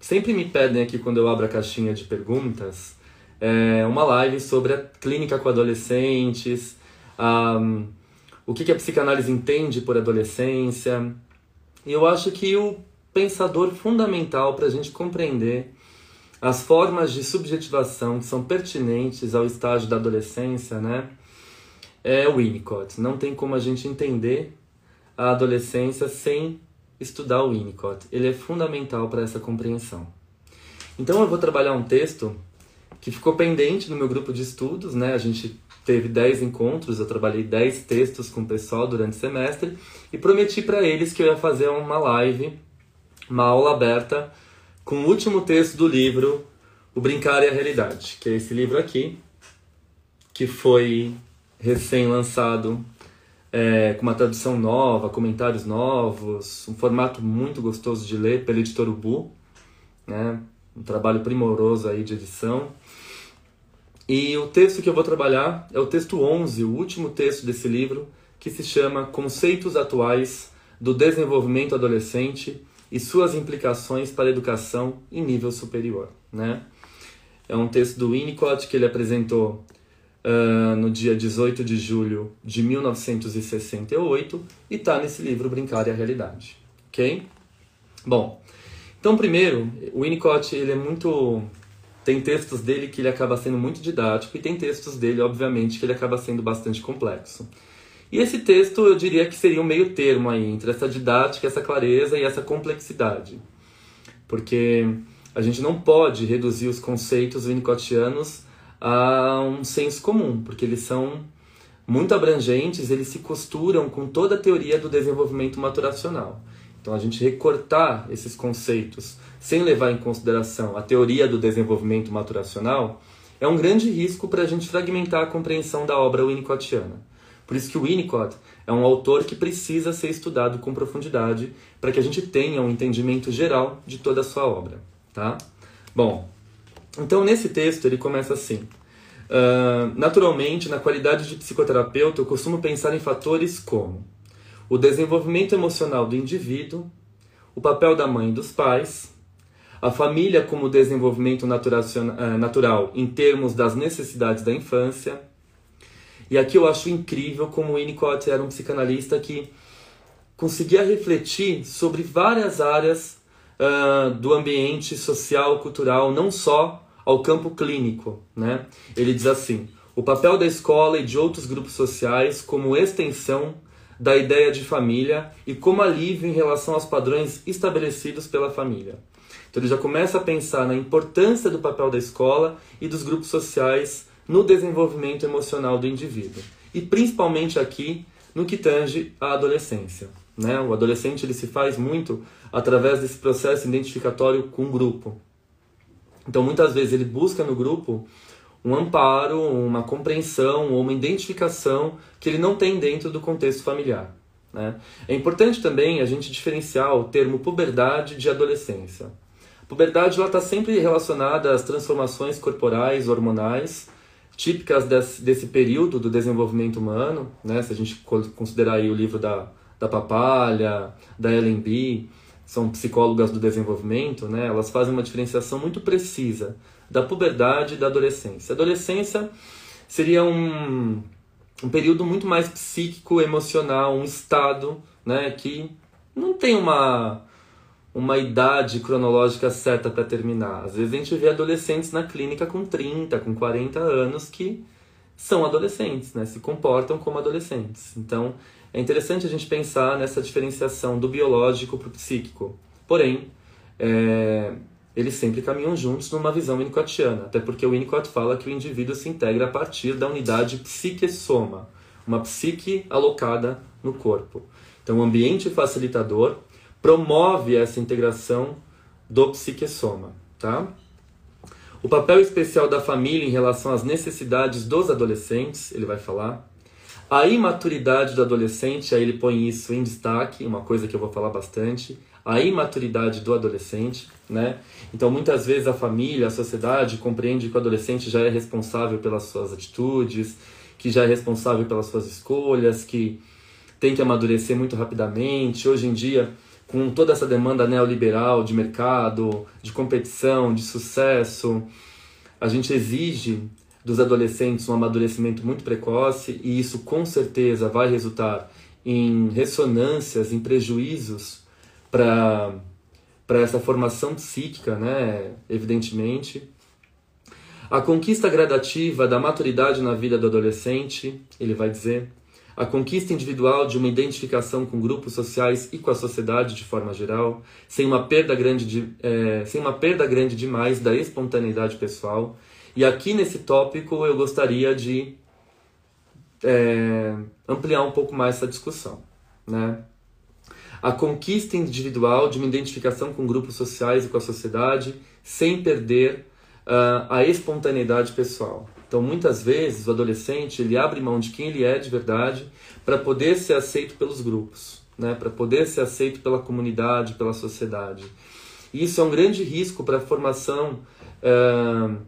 Sempre me pedem aqui quando eu abro a caixinha de perguntas é, uma live sobre a clínica com adolescentes, um, o que, que a psicanálise entende por adolescência. E eu acho que o pensador fundamental para a gente compreender as formas de subjetivação que são pertinentes ao estágio da adolescência, né, é o Winnicott. Não tem como a gente entender a adolescência sem estudar o Winnicott. Ele é fundamental para essa compreensão. Então eu vou trabalhar um texto que ficou pendente no meu grupo de estudos, né? A gente teve 10 encontros, eu trabalhei 10 textos com o pessoal durante o semestre e prometi para eles que eu ia fazer uma live, uma aula aberta com o último texto do livro O Brincar e a Realidade, que é esse livro aqui, que foi recém-lançado é, com uma tradução nova, comentários novos, um formato muito gostoso de ler pelo editor Ubu, né? um trabalho primoroso aí de edição. E o texto que eu vou trabalhar é o texto 11, o último texto desse livro, que se chama Conceitos Atuais do Desenvolvimento Adolescente e Suas Implicações para a Educação em Nível Superior. Né? É um texto do Winnicott que ele apresentou uh, no dia 18 de julho de 1968 e está nesse livro Brincar e a Realidade. Ok? Bom, então primeiro, o Winnicott ele é muito tem textos dele que ele acaba sendo muito didático e tem textos dele, obviamente, que ele acaba sendo bastante complexo. E esse texto eu diria que seria um meio termo aí entre essa didática, essa clareza e essa complexidade. Porque a gente não pode reduzir os conceitos winnicottianos a um senso comum, porque eles são muito abrangentes, eles se costuram com toda a teoria do desenvolvimento maturacional. Então, a gente recortar esses conceitos sem levar em consideração a teoria do desenvolvimento maturacional é um grande risco para a gente fragmentar a compreensão da obra winnicottiana. Por isso que o Winnicott é um autor que precisa ser estudado com profundidade para que a gente tenha um entendimento geral de toda a sua obra. Tá? Bom, então, nesse texto, ele começa assim: uh, Naturalmente, na qualidade de psicoterapeuta, eu costumo pensar em fatores como o desenvolvimento emocional do indivíduo, o papel da mãe e dos pais, a família como desenvolvimento ah, natural em termos das necessidades da infância. E aqui eu acho incrível como Winnicott era um psicanalista que conseguia refletir sobre várias áreas uh, do ambiente social, cultural, não só ao campo clínico. Né? Ele diz assim: o papel da escola e de outros grupos sociais como extensão da ideia de família e como alívio em relação aos padrões estabelecidos pela família. Então ele já começa a pensar na importância do papel da escola e dos grupos sociais no desenvolvimento emocional do indivíduo. E principalmente aqui no que tange à adolescência. Né? O adolescente ele se faz muito através desse processo identificatório com o grupo. Então, muitas vezes, ele busca no grupo um amparo, uma compreensão ou uma identificação que ele não tem dentro do contexto familiar. Né? É importante também a gente diferenciar o termo puberdade de adolescência. Puberdade está sempre relacionada às transformações corporais, hormonais, típicas desse, desse período do desenvolvimento humano. Né? Se a gente considerar aí o livro da, da Papalha, da Ellen B., são psicólogas do desenvolvimento, né, elas fazem uma diferenciação muito precisa da puberdade e da adolescência. A adolescência seria um, um período muito mais psíquico, emocional, um estado né, que não tem uma, uma idade cronológica certa para terminar. Às vezes a gente vê adolescentes na clínica com 30, com 40 anos que são adolescentes, né? se comportam como adolescentes. Então é interessante a gente pensar nessa diferenciação do biológico para o psíquico. Porém, é, eles sempre caminham juntos numa visão winnicottiana, até porque o Winnicott fala que o indivíduo se integra a partir da unidade psique-soma, uma psique alocada no corpo. Então, o ambiente facilitador promove essa integração do psique-soma, tá? O papel especial da família em relação às necessidades dos adolescentes, ele vai falar. A imaturidade do adolescente, aí ele põe isso em destaque, uma coisa que eu vou falar bastante a imaturidade do adolescente, né? Então, muitas vezes a família, a sociedade compreende que o adolescente já é responsável pelas suas atitudes, que já é responsável pelas suas escolhas, que tem que amadurecer muito rapidamente. Hoje em dia, com toda essa demanda neoliberal de mercado, de competição, de sucesso, a gente exige dos adolescentes um amadurecimento muito precoce e isso com certeza vai resultar em ressonâncias, em prejuízos para para essa formação psíquica, né, evidentemente. A conquista gradativa da maturidade na vida do adolescente, ele vai dizer, a conquista individual de uma identificação com grupos sociais e com a sociedade de forma geral, sem uma perda grande, de, é, sem uma perda grande demais da espontaneidade pessoal. E aqui nesse tópico eu gostaria de é, ampliar um pouco mais essa discussão, né? a conquista individual de uma identificação com grupos sociais e com a sociedade, sem perder uh, a espontaneidade pessoal. Então, muitas vezes, o adolescente ele abre mão de quem ele é de verdade para poder ser aceito pelos grupos, né? para poder ser aceito pela comunidade, pela sociedade. E isso é um grande risco para a formação, uh,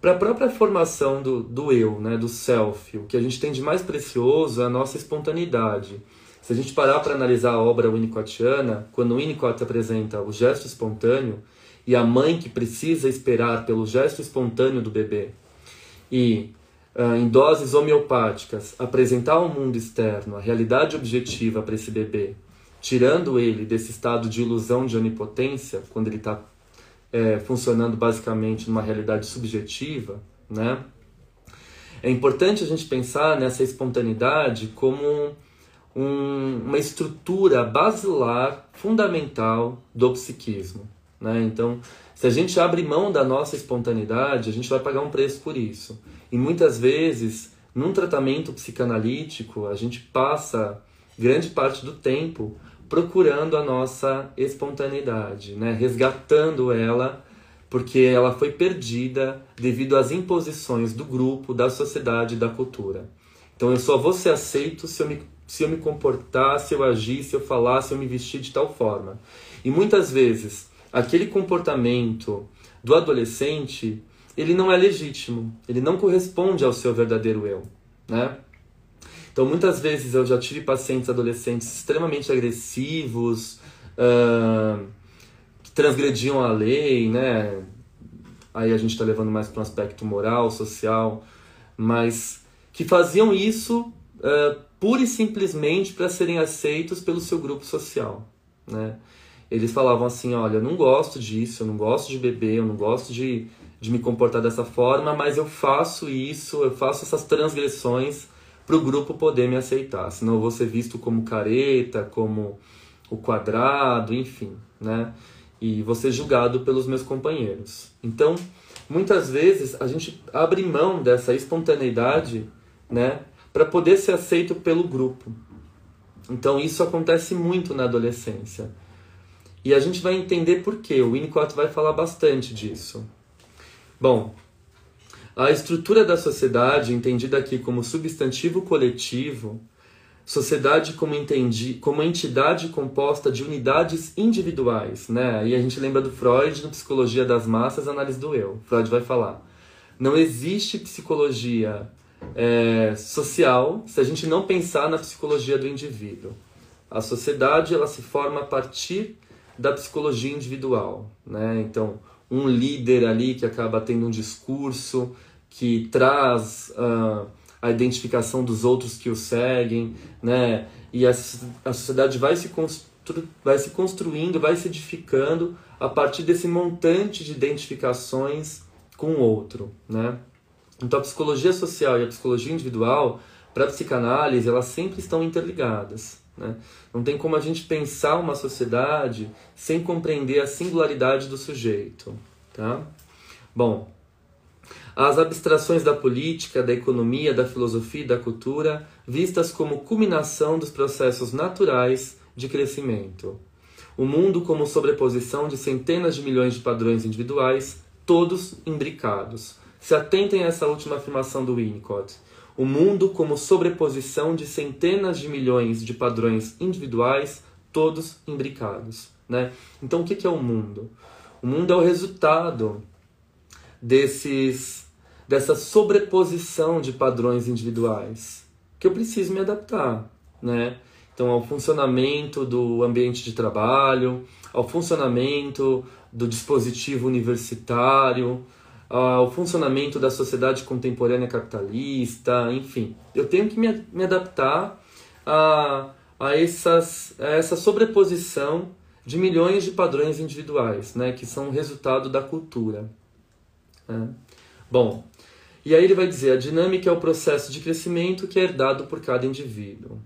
para a própria formação do, do eu, né? do self. O que a gente tem de mais precioso é a nossa espontaneidade. Se a gente parar para analisar a obra winnicottiana, quando Winnicott apresenta o gesto espontâneo e a mãe que precisa esperar pelo gesto espontâneo do bebê, e uh, em doses homeopáticas apresentar ao mundo externo a realidade objetiva para esse bebê, tirando ele desse estado de ilusão de onipotência, quando ele está é, funcionando basicamente numa realidade subjetiva, né? É importante a gente pensar nessa espontaneidade como um, uma estrutura basilar, fundamental do psiquismo. Né? Então, se a gente abre mão da nossa espontaneidade, a gente vai pagar um preço por isso. E muitas vezes, num tratamento psicanalítico, a gente passa grande parte do tempo procurando a nossa espontaneidade, né? resgatando ela, porque ela foi perdida devido às imposições do grupo, da sociedade, da cultura. Então eu só vou ser aceito se eu me se eu me comportar, se eu agir, se eu falar, se eu me vestir de tal forma. E muitas vezes, aquele comportamento do adolescente, ele não é legítimo, ele não corresponde ao seu verdadeiro eu, né? Então, muitas vezes eu já tive pacientes adolescentes extremamente agressivos, uh, que transgrediam a lei, né? Aí a gente está levando mais para um aspecto moral, social, mas que faziam isso uh, pura e simplesmente para serem aceitos pelo seu grupo social, né? Eles falavam assim, olha, eu não gosto disso, eu não gosto de beber, eu não gosto de, de me comportar dessa forma, mas eu faço isso, eu faço essas transgressões para o grupo poder me aceitar, senão eu vou ser visto como careta, como o quadrado, enfim, né? E vou ser julgado pelos meus companheiros. Então, muitas vezes a gente abre mão dessa espontaneidade, né? para poder ser aceito pelo grupo. Então isso acontece muito na adolescência. E a gente vai entender por quê. O Winnicott vai falar bastante disso. Bom, a estrutura da sociedade, entendida aqui como substantivo coletivo, sociedade como, entendi, como entidade composta de unidades individuais, né? E a gente lembra do Freud no Psicologia das Massas, Análise do Eu. Freud vai falar: não existe psicologia é, social se a gente não pensar na psicologia do indivíduo. A sociedade ela se forma a partir da psicologia individual, né? Então, um líder ali que acaba tendo um discurso que traz uh, a identificação dos outros que o seguem, né? E a, a sociedade vai se vai se construindo, vai se edificando a partir desse montante de identificações com o outro, né? Então a psicologia social e a psicologia individual, para a psicanálise, elas sempre estão interligadas. Né? Não tem como a gente pensar uma sociedade sem compreender a singularidade do sujeito. Tá? Bom, as abstrações da política, da economia, da filosofia e da cultura, vistas como culminação dos processos naturais de crescimento. O mundo como sobreposição de centenas de milhões de padrões individuais, todos imbricados. Se atentem a essa última afirmação do Winnicott. O mundo como sobreposição de centenas de milhões de padrões individuais, todos imbricados. Né? Então, o que é o mundo? O mundo é o resultado desses, dessa sobreposição de padrões individuais que eu preciso me adaptar. Né? Então, ao funcionamento do ambiente de trabalho, ao funcionamento do dispositivo universitário, ao funcionamento da sociedade contemporânea capitalista, enfim. Eu tenho que me, me adaptar a, a, essas, a essa sobreposição de milhões de padrões individuais, né, que são resultado da cultura. Né? Bom, e aí ele vai dizer: a dinâmica é o processo de crescimento que é herdado por cada indivíduo.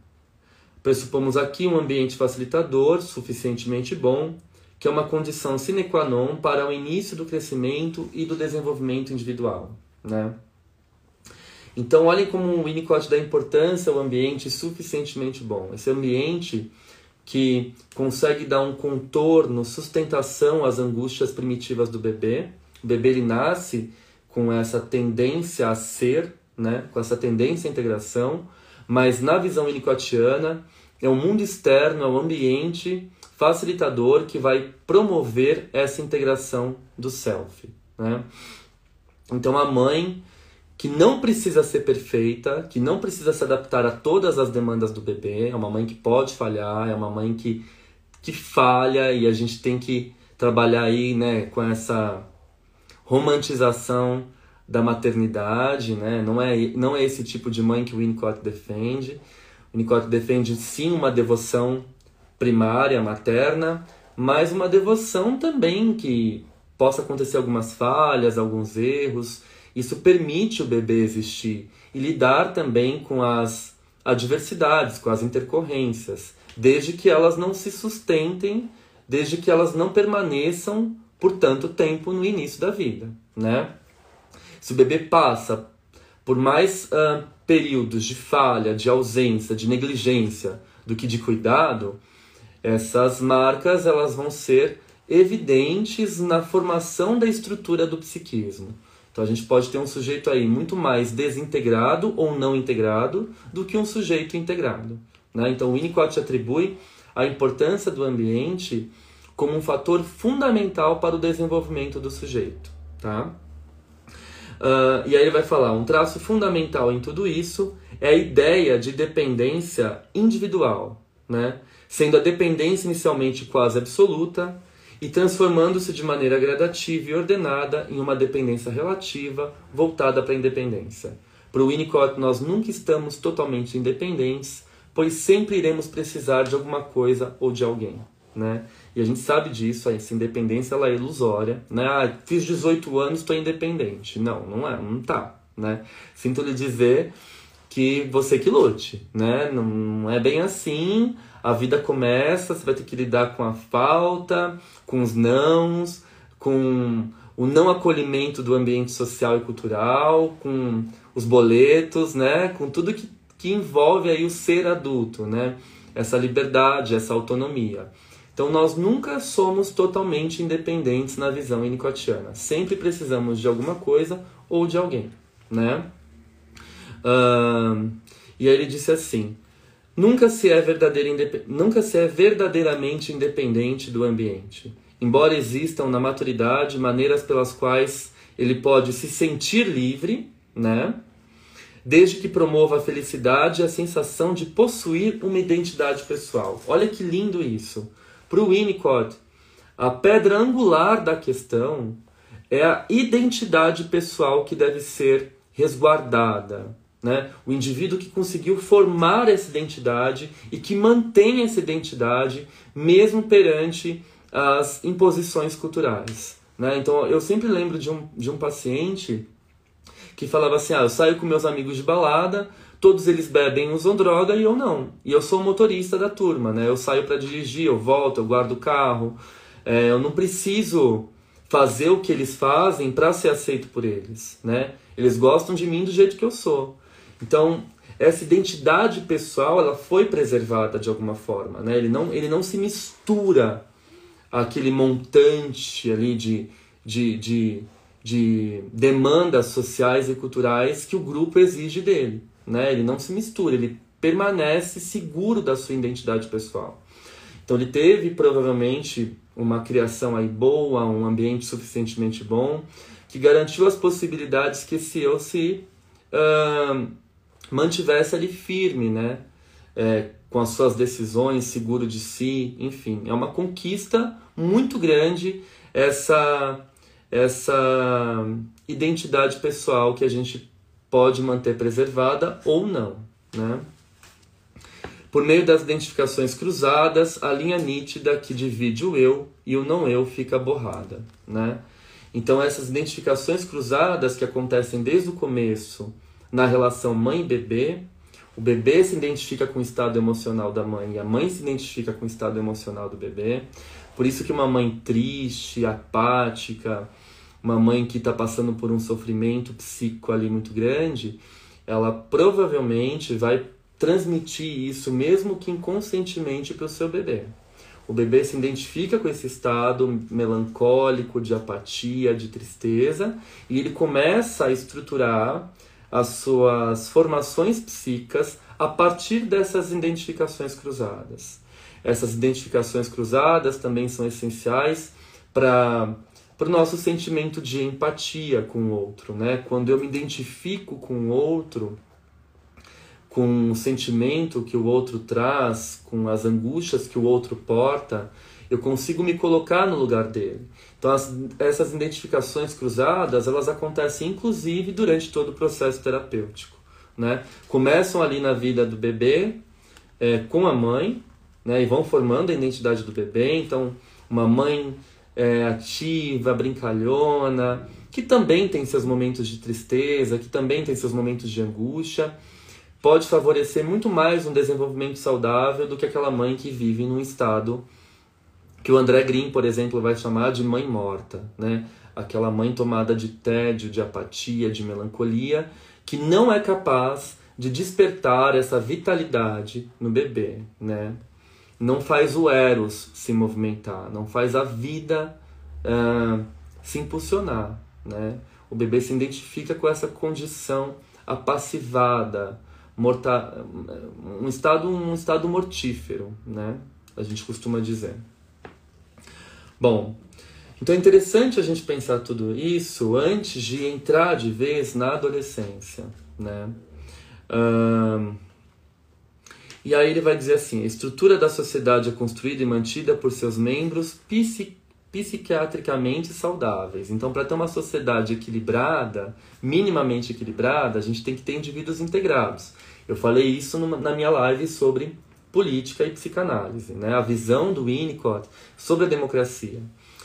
Pressupomos aqui um ambiente facilitador, suficientemente bom, que é uma condição sine qua non para o início do crescimento e do desenvolvimento individual. Né? Então, olhem como o Winnicott dá importância ao ambiente suficientemente bom. Esse ambiente que consegue dar um contorno, sustentação às angústias primitivas do bebê. O bebê ele nasce com essa tendência a ser, né? com essa tendência à integração, mas na visão winnicottiana é o mundo externo, é o ambiente facilitador que vai promover essa integração do self. Né? Então a mãe que não precisa ser perfeita, que não precisa se adaptar a todas as demandas do bebê, é uma mãe que pode falhar, é uma mãe que, que falha e a gente tem que trabalhar aí né, com essa romantização da maternidade, né? não, é, não é esse tipo de mãe que o Winnicott defende. O Winnicott defende sim uma devoção primária, materna, mas uma devoção também que possa acontecer algumas falhas, alguns erros. Isso permite o bebê existir e lidar também com as adversidades, com as intercorrências, desde que elas não se sustentem, desde que elas não permaneçam por tanto tempo no início da vida, né? Se o bebê passa por mais uh, períodos de falha, de ausência, de negligência do que de cuidado, essas marcas elas vão ser evidentes na formação da estrutura do psiquismo. Então a gente pode ter um sujeito aí muito mais desintegrado ou não integrado do que um sujeito integrado. Né? Então o Winnicott atribui a importância do ambiente como um fator fundamental para o desenvolvimento do sujeito. Tá? Uh, e aí ele vai falar: um traço fundamental em tudo isso é a ideia de dependência individual. Né? sendo a dependência inicialmente quase absoluta e transformando-se de maneira gradativa e ordenada em uma dependência relativa voltada para a independência. Para o Winnicott, nós nunca estamos totalmente independentes, pois sempre iremos precisar de alguma coisa ou de alguém. Né? E a gente sabe disso, essa independência ela é ilusória. Né? Ah, fiz 18 anos, estou independente. Não, não é, não tá. Né? Sinto lhe dizer que você que lute. Né? Não, é bem assim a vida começa, você vai ter que lidar com a falta, com os nãos, com o não acolhimento do ambiente social e cultural, com os boletos, né? Com tudo que, que envolve aí o ser adulto, né? Essa liberdade, essa autonomia. Então nós nunca somos totalmente independentes na visão inicotiana. Sempre precisamos de alguma coisa ou de alguém, né? Uh, e aí ele disse assim: Nunca se, é nunca se é verdadeiramente independente do ambiente, embora existam na maturidade maneiras pelas quais ele pode se sentir livre, né? Desde que promova a felicidade e a sensação de possuir uma identidade pessoal. Olha que lindo isso. Para o Winnicott, a pedra angular da questão é a identidade pessoal que deve ser resguardada, Né? O indivíduo que conseguiu formar essa identidade e que mantém essa identidade mesmo perante as imposições culturais. Né? Então eu sempre lembro de um, de um paciente que falava assim: ah, eu saio com meus amigos de balada, todos eles bebem, usam droga e eu não. E eu sou o motorista da turma, né? Eu saio para dirigir, eu volto, eu guardo o carro. É, eu não preciso fazer o que eles fazem para ser aceito por eles, né? Eles gostam de mim do jeito que eu sou. Então, essa identidade pessoal, ela foi preservada de alguma forma, né? Ele não, ele não se mistura àquele montante ali de, de, de de demandas sociais e culturais que o grupo exige dele. Né? Ele não se mistura, ele permanece seguro da sua identidade pessoal. Então ele teve provavelmente uma criação aí boa, um ambiente suficientemente bom, que garantiu as possibilidades que esse eu se uh, mantivesse ali firme, né? É, com as suas decisões, seguro de si, enfim. É uma conquista muito grande essa essa identidade pessoal que a gente pode manter preservada ou não, né? Por meio das identificações cruzadas, a linha nítida que divide o eu e o não eu fica borrada, né? Então essas identificações cruzadas que acontecem desde o começo na relação mãe-bebê, o bebê se identifica com o estado emocional da mãe e a mãe se identifica com o estado emocional do bebê. Por isso que uma mãe triste, apática, uma mãe que está passando por um sofrimento psíquico ali muito grande, ela provavelmente vai transmitir isso, mesmo que inconscientemente, para o seu bebê. O bebê se identifica com esse estado melancólico, de apatia, de tristeza, e ele começa a estruturar as suas formações psíquicas a partir dessas identificações cruzadas. Essas identificações cruzadas também são essenciais para para o nosso sentimento de empatia com o outro, né? Quando eu me identifico com o outro, com o sentimento que o outro traz, com as angústias que o outro porta, eu consigo me colocar no lugar dele. Então as, essas identificações cruzadas, elas acontecem inclusive durante todo o processo terapêutico, né? Começam ali na vida do bebê é, com a mãe, né? E vão formando a identidade do bebê. Então uma mãe é, ativa, brincalhona, que também tem seus momentos de tristeza, que também tem seus momentos de angústia, pode favorecer muito mais um desenvolvimento saudável do que aquela mãe que vive num estado que o André Green, por exemplo, vai chamar de mãe morta, né? Aquela mãe tomada de tédio, de apatia, de melancolia, que não é capaz de despertar essa vitalidade no bebê, né? Não faz o Eros se movimentar, não faz a vida uh, se impulsionar. Né? O bebê se identifica com essa condição apassivada, morta, um, estado, um estado mortífero, né? a gente costuma dizer. Bom, então é interessante a gente pensar tudo isso antes de entrar de vez na adolescência. Né? Uh, e aí ele vai dizer assim: a estrutura da sociedade é construída e mantida por seus membros psiqui psiquiatricamente saudáveis. Então, para ter uma sociedade equilibrada, minimamente equilibrada, a gente tem que ter indivíduos integrados. Eu falei isso numa, na minha live sobre política e psicanálise, né? a visão do Winnicott sobre a democracia.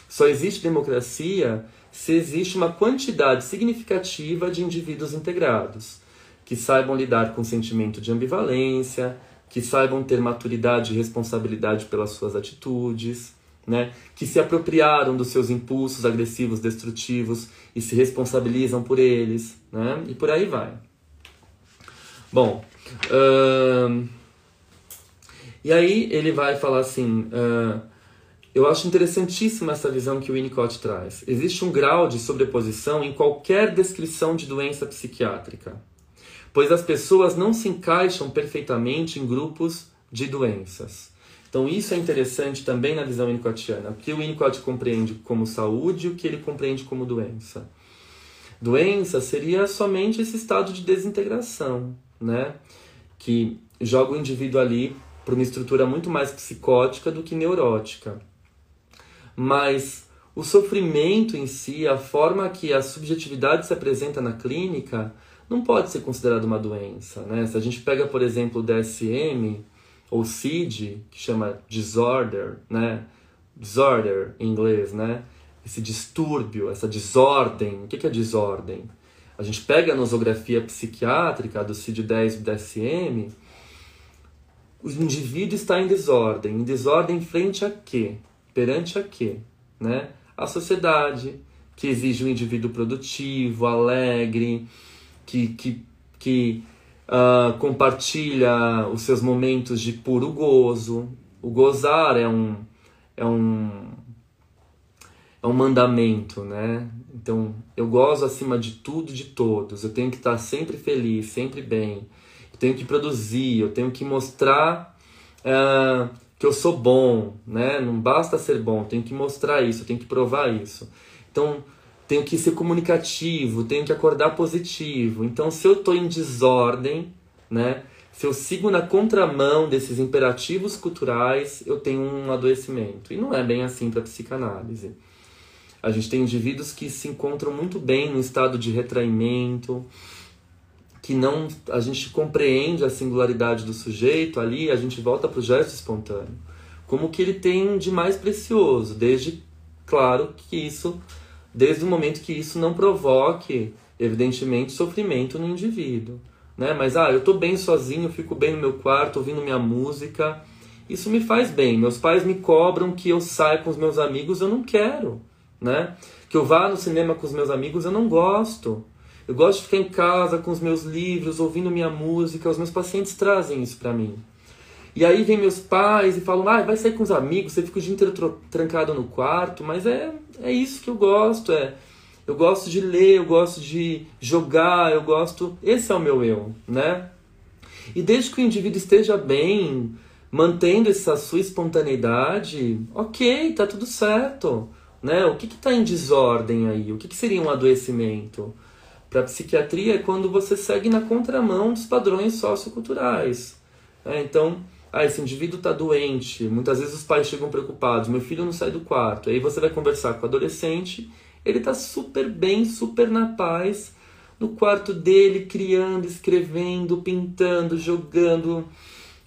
Só existe democracia se existe uma quantidade significativa de indivíduos integrados, que saibam lidar com o sentimento de ambivalência, que saibam ter maturidade e responsabilidade pelas suas atitudes, né? que se apropriaram dos seus impulsos agressivos, destrutivos e se responsabilizam por eles, né? e por aí vai. Bom, uh... e aí ele vai falar assim: uh... eu acho interessantíssima essa visão que o Winnicott traz. Existe um grau de sobreposição em qualquer descrição de doença psiquiátrica pois as pessoas não se encaixam perfeitamente em grupos de doenças. Então isso é interessante também na visão winnicottiana. O que o Winnicott compreende como saúde e o que ele compreende como doença. Doença seria somente esse estado de desintegração, né? Que joga o indivíduo ali para uma estrutura muito mais psicótica do que neurótica. Mas o sofrimento em si, a forma que a subjetividade se apresenta na clínica, não pode ser considerado uma doença, né? Se a gente pega, por exemplo, o DSM ou CID, que chama disorder, né? Disorder em inglês, né? Esse distúrbio, essa desordem. O que é desordem? A gente pega a nosografia psiquiátrica do CID-10 e do DSM, o indivíduo está em desordem. Em desordem frente a quê? Perante a quê? Né? A sociedade, que exige um indivíduo produtivo, alegre, que, que, que uh, compartilha os seus momentos de puro gozo. O gozar é um, é um, é um mandamento, né? Então, eu gozo acima de tudo e de todos. Eu tenho que estar sempre feliz, sempre bem eu tenho que produzir, eu tenho que mostrar uh, que eu sou bom, né? Não basta ser bom, eu tenho que mostrar isso, eu tenho que provar isso. Então, tenho que ser comunicativo, tenho que acordar positivo. Então, se eu estou em desordem, né? Se eu sigo na contramão desses imperativos culturais, eu tenho um adoecimento. E não é bem assim para psicanálise. A gente tem indivíduos que se encontram muito bem no estado de retraimento, que não a gente compreende a singularidade do sujeito ali, a gente volta para o gesto espontâneo. Como que ele tem de mais precioso, desde claro que isso desde o momento que isso não provoque evidentemente sofrimento no indivíduo, né? Mas ah, eu estou bem sozinho, fico bem no meu quarto, ouvindo minha música, isso me faz bem. Meus pais me cobram que eu saia com os meus amigos, eu não quero, né? Que eu vá no cinema com os meus amigos, eu não gosto. Eu gosto de ficar em casa com os meus livros, ouvindo minha música. Os meus pacientes trazem isso para mim. E aí vem meus pais e falam: ah, vai sair com os amigos, você fica o dia inteiro trancado no quarto. Mas é, é isso que eu gosto. É, eu gosto de ler, eu gosto de jogar, eu gosto. Esse é o meu eu, né? E desde que o indivíduo esteja bem, mantendo essa sua espontaneidade, ok, tá tudo certo. Né? O que está em desordem aí? O que, que seria um adoecimento? para a psiquiatria é quando você segue na contramão dos padrões socioculturais. É, então, ah, esse indivíduo está doente. Muitas vezes os pais chegam preocupados: meu filho não sai do quarto. Aí você vai conversar com o adolescente, ele está super bem, super na paz, no quarto dele, criando, escrevendo, pintando, jogando,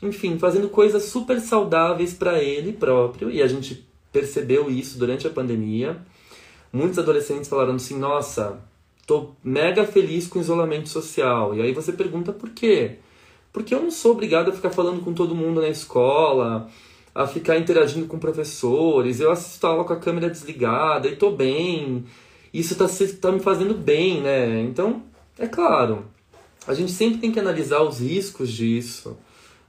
enfim, fazendo coisas super saudáveis para ele próprio. E a gente percebeu isso durante a pandemia. Muitos adolescentes falaram assim: nossa Tô mega feliz com o isolamento social. E aí você pergunta por quê? Porque eu não sou obrigado a ficar falando com todo mundo na escola, a ficar interagindo com professores. Eu assisto a aula com a câmera desligada e tô bem. Isso tá, tá me fazendo bem, né? Então, é claro, a gente sempre tem que analisar os riscos disso,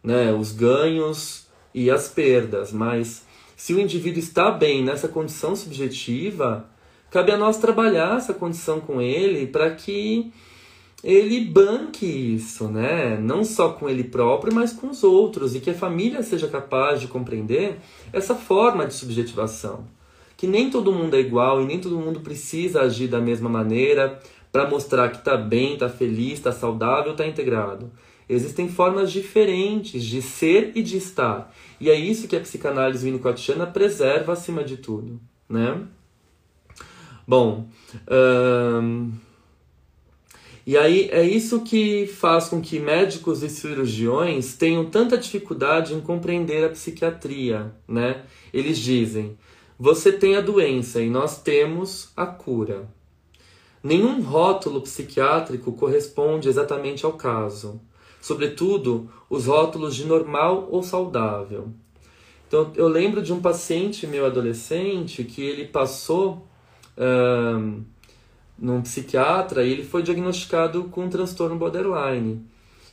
né? Os ganhos e as perdas. Mas se o indivíduo está bem nessa condição subjetiva, Cabe a nós trabalhar essa condição com ele para que ele banque isso, né? Não só com ele próprio, mas com os outros, e que a família seja capaz de compreender essa forma de subjetivação. Que nem todo mundo é igual e nem todo mundo precisa agir da mesma maneira para mostrar que está bem, está feliz, está saudável, está integrado. Existem formas diferentes de ser e de estar. E é isso que a psicanálise winnicottiana preserva acima de tudo, né? Bom, e aí é isso que faz com que médicos e cirurgiões tenham tanta dificuldade em compreender a psiquiatria, né? Eles dizem: você tem a doença e nós temos a cura. Nenhum rótulo psiquiátrico corresponde exatamente ao caso, sobretudo os rótulos de normal ou saudável. Então, eu lembro de um paciente meu adolescente que ele passou num psiquiatra e ele foi diagnosticado com um transtorno borderline.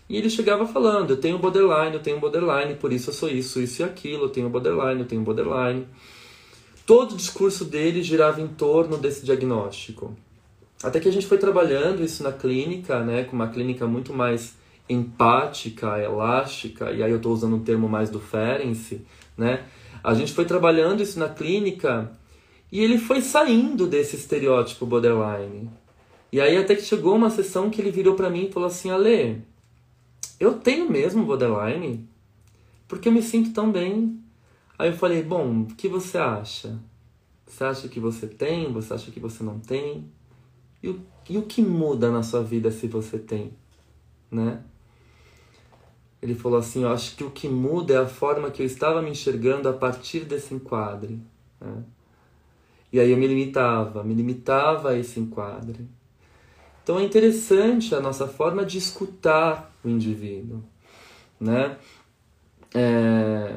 E ele chegava falando: Eu tenho borderline, eu tenho borderline, por isso eu sou isso, isso e aquilo, eu tenho borderline, eu tenho borderline. Todo o discurso dele girava em torno desse diagnóstico. Até que a gente foi trabalhando isso na clínica, né, com uma clínica muito mais empática, elástica, e aí eu estou usando um termo mais do Ferenc, né? A gente foi trabalhando isso na clínica e ele foi saindo desse estereótipo borderline. E aí até que chegou uma sessão que ele virou para mim e falou assim: "Ale, eu tenho mesmo borderline? Porque eu me sinto tão bem". Aí eu falei: "Bom, o que você acha? Você acha que você tem? Você acha que você não tem?" E o, e o que muda na sua vida se você tem, né? Ele falou assim: Eu acho que o que muda é a forma que eu estava me enxergando a partir desse enquadre. Né? E aí eu me limitava, me limitava a esse enquadre. Então é interessante a nossa forma de escutar o indivíduo. Né? É...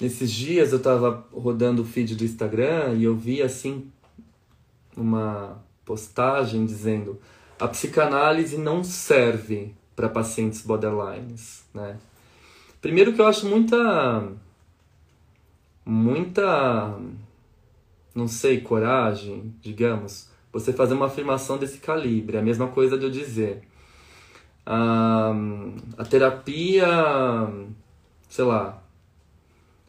Nesses dias eu estava rodando o feed do Instagram e eu vi assim uma postagem dizendo a psicanálise não serve para pacientes borderlines, né? Primeiro que eu acho muita muita não sei, coragem, digamos, você fazer uma afirmação desse calibre, é a mesma coisa de eu dizer a, a terapia, sei lá,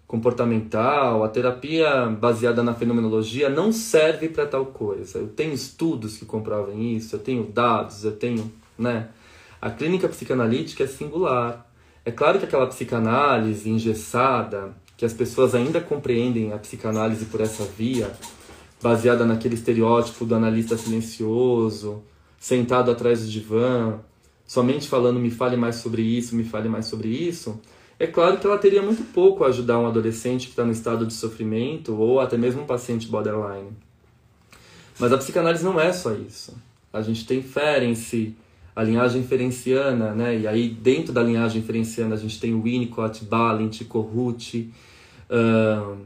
comportamental, a terapia baseada na fenomenologia não serve para tal coisa. Eu tenho estudos que comprovem isso, eu tenho dados, eu tenho, né? A clínica psicanalítica é singular. É claro que aquela psicanálise engessada, que as pessoas ainda compreendem a psicanálise por essa via, baseada naquele estereótipo do analista silencioso, sentado atrás do divã, somente falando me fale mais sobre isso, me fale mais sobre isso, é claro que ela teria muito pouco a ajudar um adolescente que está no estado de sofrimento ou até mesmo um paciente borderline. Mas a psicanálise não é só isso. A gente tem Ferenczi, a linhagem ferenciana, né? E aí dentro da linhagem ferenciana a gente tem Winnicott, Balint, Corrucci. Uh,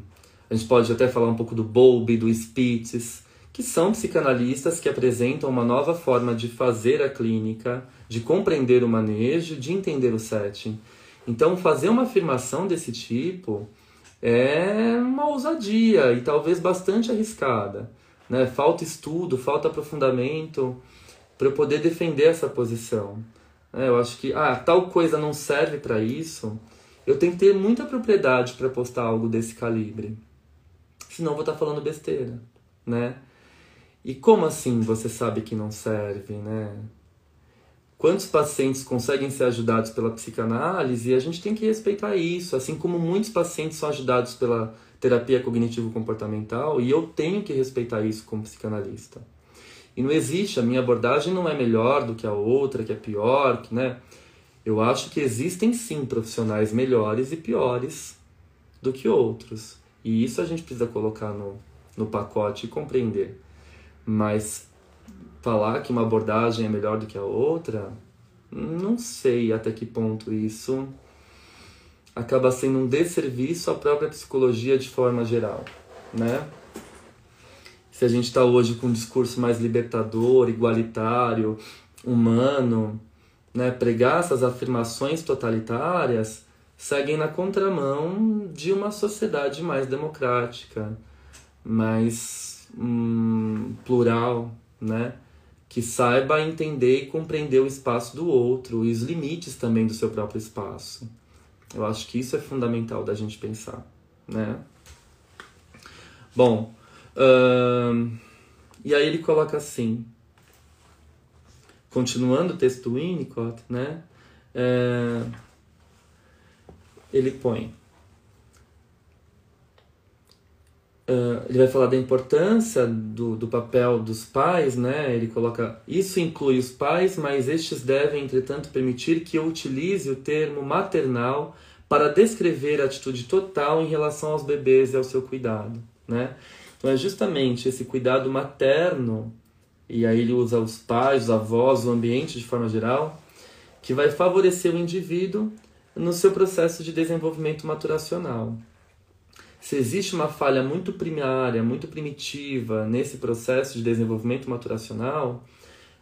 a gente pode até falar um pouco do Bowlby, do Spitz, que são psicanalistas que apresentam uma nova forma de fazer a clínica, de compreender o manejo, de entender o setting. Então, fazer uma afirmação desse tipo é uma ousadia e talvez bastante arriscada. Né? Falta estudo, falta aprofundamento para eu poder defender essa posição. É, eu acho que, ah, tal coisa não serve para isso. Eu tenho que ter muita propriedade para postar algo desse calibre. Senão vou estar tá falando besteira, né? E como assim você sabe que não serve, né? Quantos pacientes conseguem ser ajudados pela psicanálise? E a gente tem que respeitar isso, assim como muitos pacientes são ajudados pela terapia cognitivo-comportamental, e eu tenho que respeitar isso como psicanalista. E não existe, a minha abordagem não é melhor do que a outra, que é pior, que, né? Eu acho que existem sim profissionais melhores e piores do que outros. E isso a gente precisa colocar no, no pacote e compreender. Mas falar que uma abordagem é melhor do que a outra, não sei até que ponto isso acaba sendo um desserviço à própria psicologia de forma geral, né? Se a gente está hoje com um discurso mais libertador, igualitário, humano, né, pregar essas afirmações totalitárias seguem na contramão de uma sociedade mais democrática, mais hum, plural, né? que saiba entender e compreender o espaço do outro e os limites também do seu próprio espaço. Eu acho que isso é fundamental da gente pensar, né? Bom, e aí ele coloca assim, continuando o texto do Winnicott, né? É, ele põe. Uh, ele vai falar da importância do, do papel dos pais, né? Ele coloca: Isso inclui os pais, mas estes devem, entretanto, permitir que eu utilize o termo maternal para descrever a atitude total em relação aos bebês e ao seu cuidado, né? Então é justamente esse cuidado materno, e aí ele usa os pais, os avós, o ambiente de forma geral, que vai favorecer o indivíduo no seu processo de desenvolvimento maturacional. Se existe uma falha muito primária, muito primitiva nesse processo de desenvolvimento maturacional,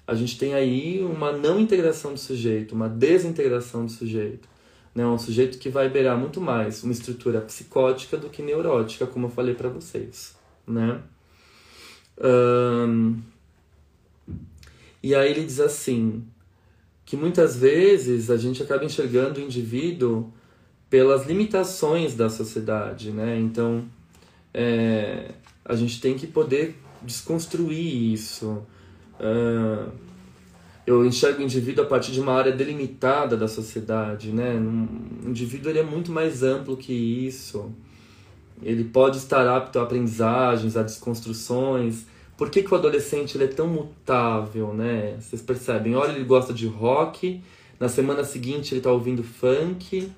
a gente tem aí uma não integração do sujeito, uma desintegração do sujeito. Né? Um sujeito que vai beirar muito mais uma estrutura psicótica do que neurótica, como eu falei para vocês né? Um, e aí ele diz assim, que muitas vezes a gente acaba enxergando o indivíduo pelas limitações da sociedade, né? Então, é, a gente tem que poder desconstruir isso. Uh, eu enxergo o indivíduo a partir de uma área delimitada da sociedade, né? Um indivíduo ele é muito mais amplo que isso ele pode estar apto a aprendizagens, a desconstruções, por que, que o adolescente ele é tão mutável, né? Vocês percebem? Olha, ele gosta de rock, na semana seguinte ele tá ouvindo funk,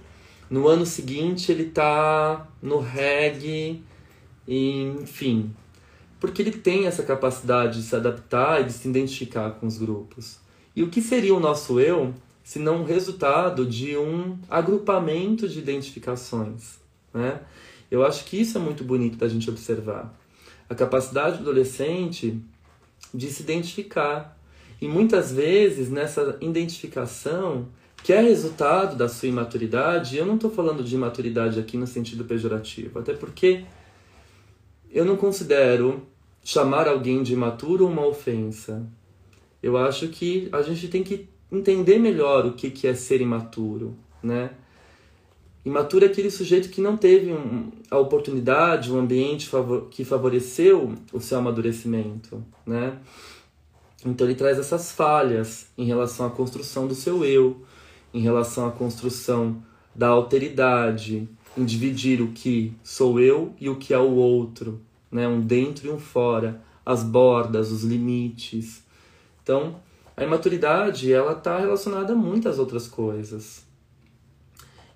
no ano seguinte ele tá no reggae, enfim. Porque ele tem essa capacidade de se adaptar e de se identificar com os grupos. E o que seria o nosso eu se não resultado de um agrupamento de identificações, né? Eu acho que isso é muito bonito da gente observar a capacidade do adolescente de se identificar. E muitas vezes nessa identificação, que é resultado da sua imaturidade, eu não estou falando de imaturidade aqui no sentido pejorativo, até porque eu não considero chamar alguém de imaturo uma ofensa. Eu acho que a gente tem que entender melhor o que, que é ser imaturo, né? Imaturo é aquele sujeito que não teve um, a oportunidade, um ambiente favor, que favoreceu o seu amadurecimento, né? Então ele traz essas falhas em relação à construção do seu eu, em relação à construção da alteridade, em dividir o que sou eu e o que é o outro, né? Um dentro e um fora, as bordas, os limites. Então, a imaturidade ela está relacionada a muitas outras coisas,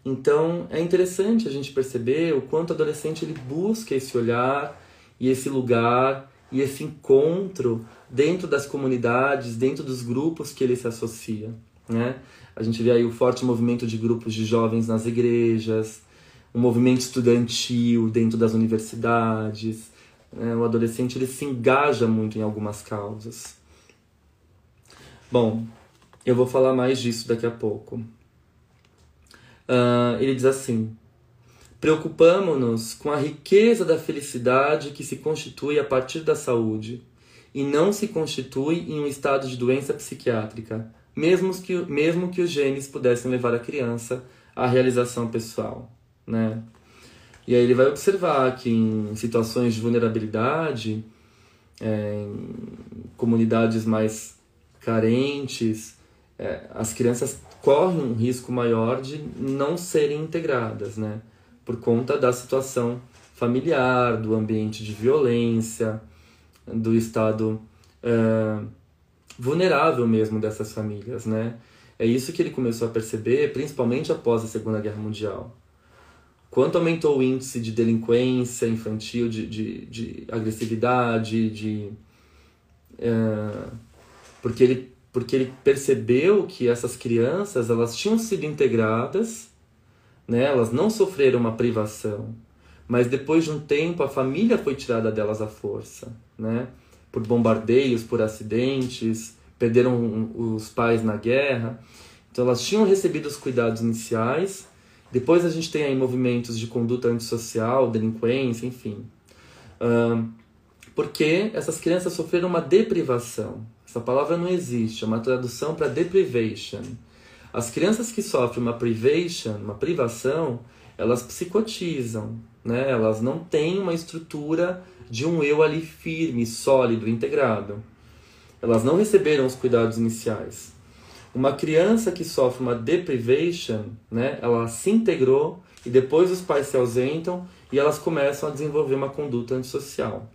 então é interessante a gente perceber o quanto o adolescente ele busca esse olhar e esse lugar e esse encontro dentro das comunidades, dentro dos grupos que ele se associa. Né? A gente vê aí o forte movimento de grupos de jovens nas igrejas, o movimento estudantil dentro das universidades. Né? O adolescente ele se engaja muito em algumas causas. Bom, eu vou falar mais disso daqui a pouco. Uh, ele diz assim: Preocupamo-nos com a riqueza da felicidade que se constitui a partir da saúde e não se constitui em um estado de doença psiquiátrica, mesmo que, mesmo que os genes pudessem levar a criança à realização pessoal. Né? E aí ele vai observar que em situações de vulnerabilidade, é, em comunidades mais carentes, é, as crianças correm um risco maior de não serem integradas, né? Por conta da situação familiar, do ambiente de violência, do estado é, vulnerável mesmo dessas famílias, né? É isso que ele começou a perceber, principalmente após a Segunda Guerra Mundial. Quanto aumentou o índice de delinquência infantil, de, de, de agressividade, de. É, porque ele porque ele percebeu que essas crianças elas tinham sido integradas, né? elas não sofreram uma privação, mas depois de um tempo a família foi tirada delas à força, né? por bombardeios, por acidentes, perderam os pais na guerra. Então elas tinham recebido os cuidados iniciais. Depois a gente tem aí movimentos de conduta antissocial, delinquência, enfim. porque essas crianças sofreram uma deprivação. Essa palavra não existe, é uma tradução para deprivation. As crianças que sofrem uma privation, uma privação, elas psicotizam, né? Elas não têm uma estrutura de um eu ali firme, sólido, integrado. Elas não receberam os cuidados iniciais. Uma criança que sofre uma deprivation, né? Ela se integrou e depois os pais se ausentam e elas começam a desenvolver uma conduta antissocial.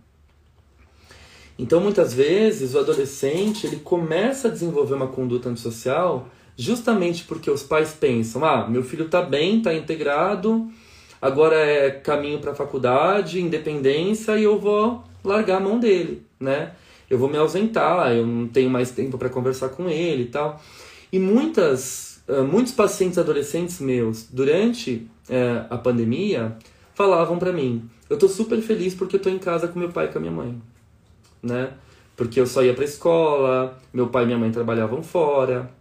Então, muitas vezes, o adolescente ele começa a desenvolver uma conduta antissocial justamente porque os pais pensam: ah, meu filho está bem, está integrado, agora é caminho para a faculdade, independência e eu vou largar a mão dele, né? Eu vou me ausentar, eu não tenho mais tempo para conversar com ele e tal. E muitas, uh, muitos pacientes adolescentes meus, durante uh, a pandemia, falavam para mim: eu estou super feliz porque eu estou em casa com meu pai e com a minha mãe né? Porque eu só ia para escola, meu pai e minha mãe trabalhavam fora.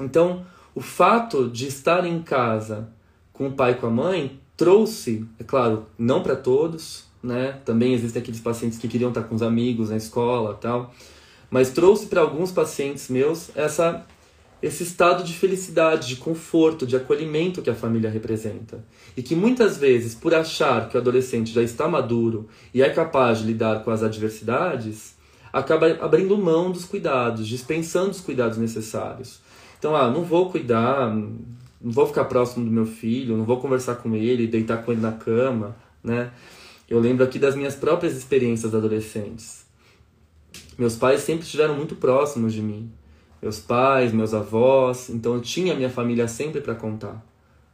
Então, o fato de estar em casa com o pai e com a mãe trouxe, é claro, não para todos, né? Também existem aqueles pacientes que queriam estar com os amigos na escola, tal, mas trouxe para alguns pacientes meus essa esse estado de felicidade, de conforto, de acolhimento que a família representa. E que muitas vezes, por achar que o adolescente já está maduro e é capaz de lidar com as adversidades, acaba abrindo mão dos cuidados, dispensando os cuidados necessários. Então, ah, não vou cuidar, não vou ficar próximo do meu filho, não vou conversar com ele, deitar com ele na cama, né? Eu lembro aqui das minhas próprias experiências adolescentes. Meus pais sempre estiveram muito próximos de mim. Meus pais, meus avós, então eu tinha minha família sempre para contar,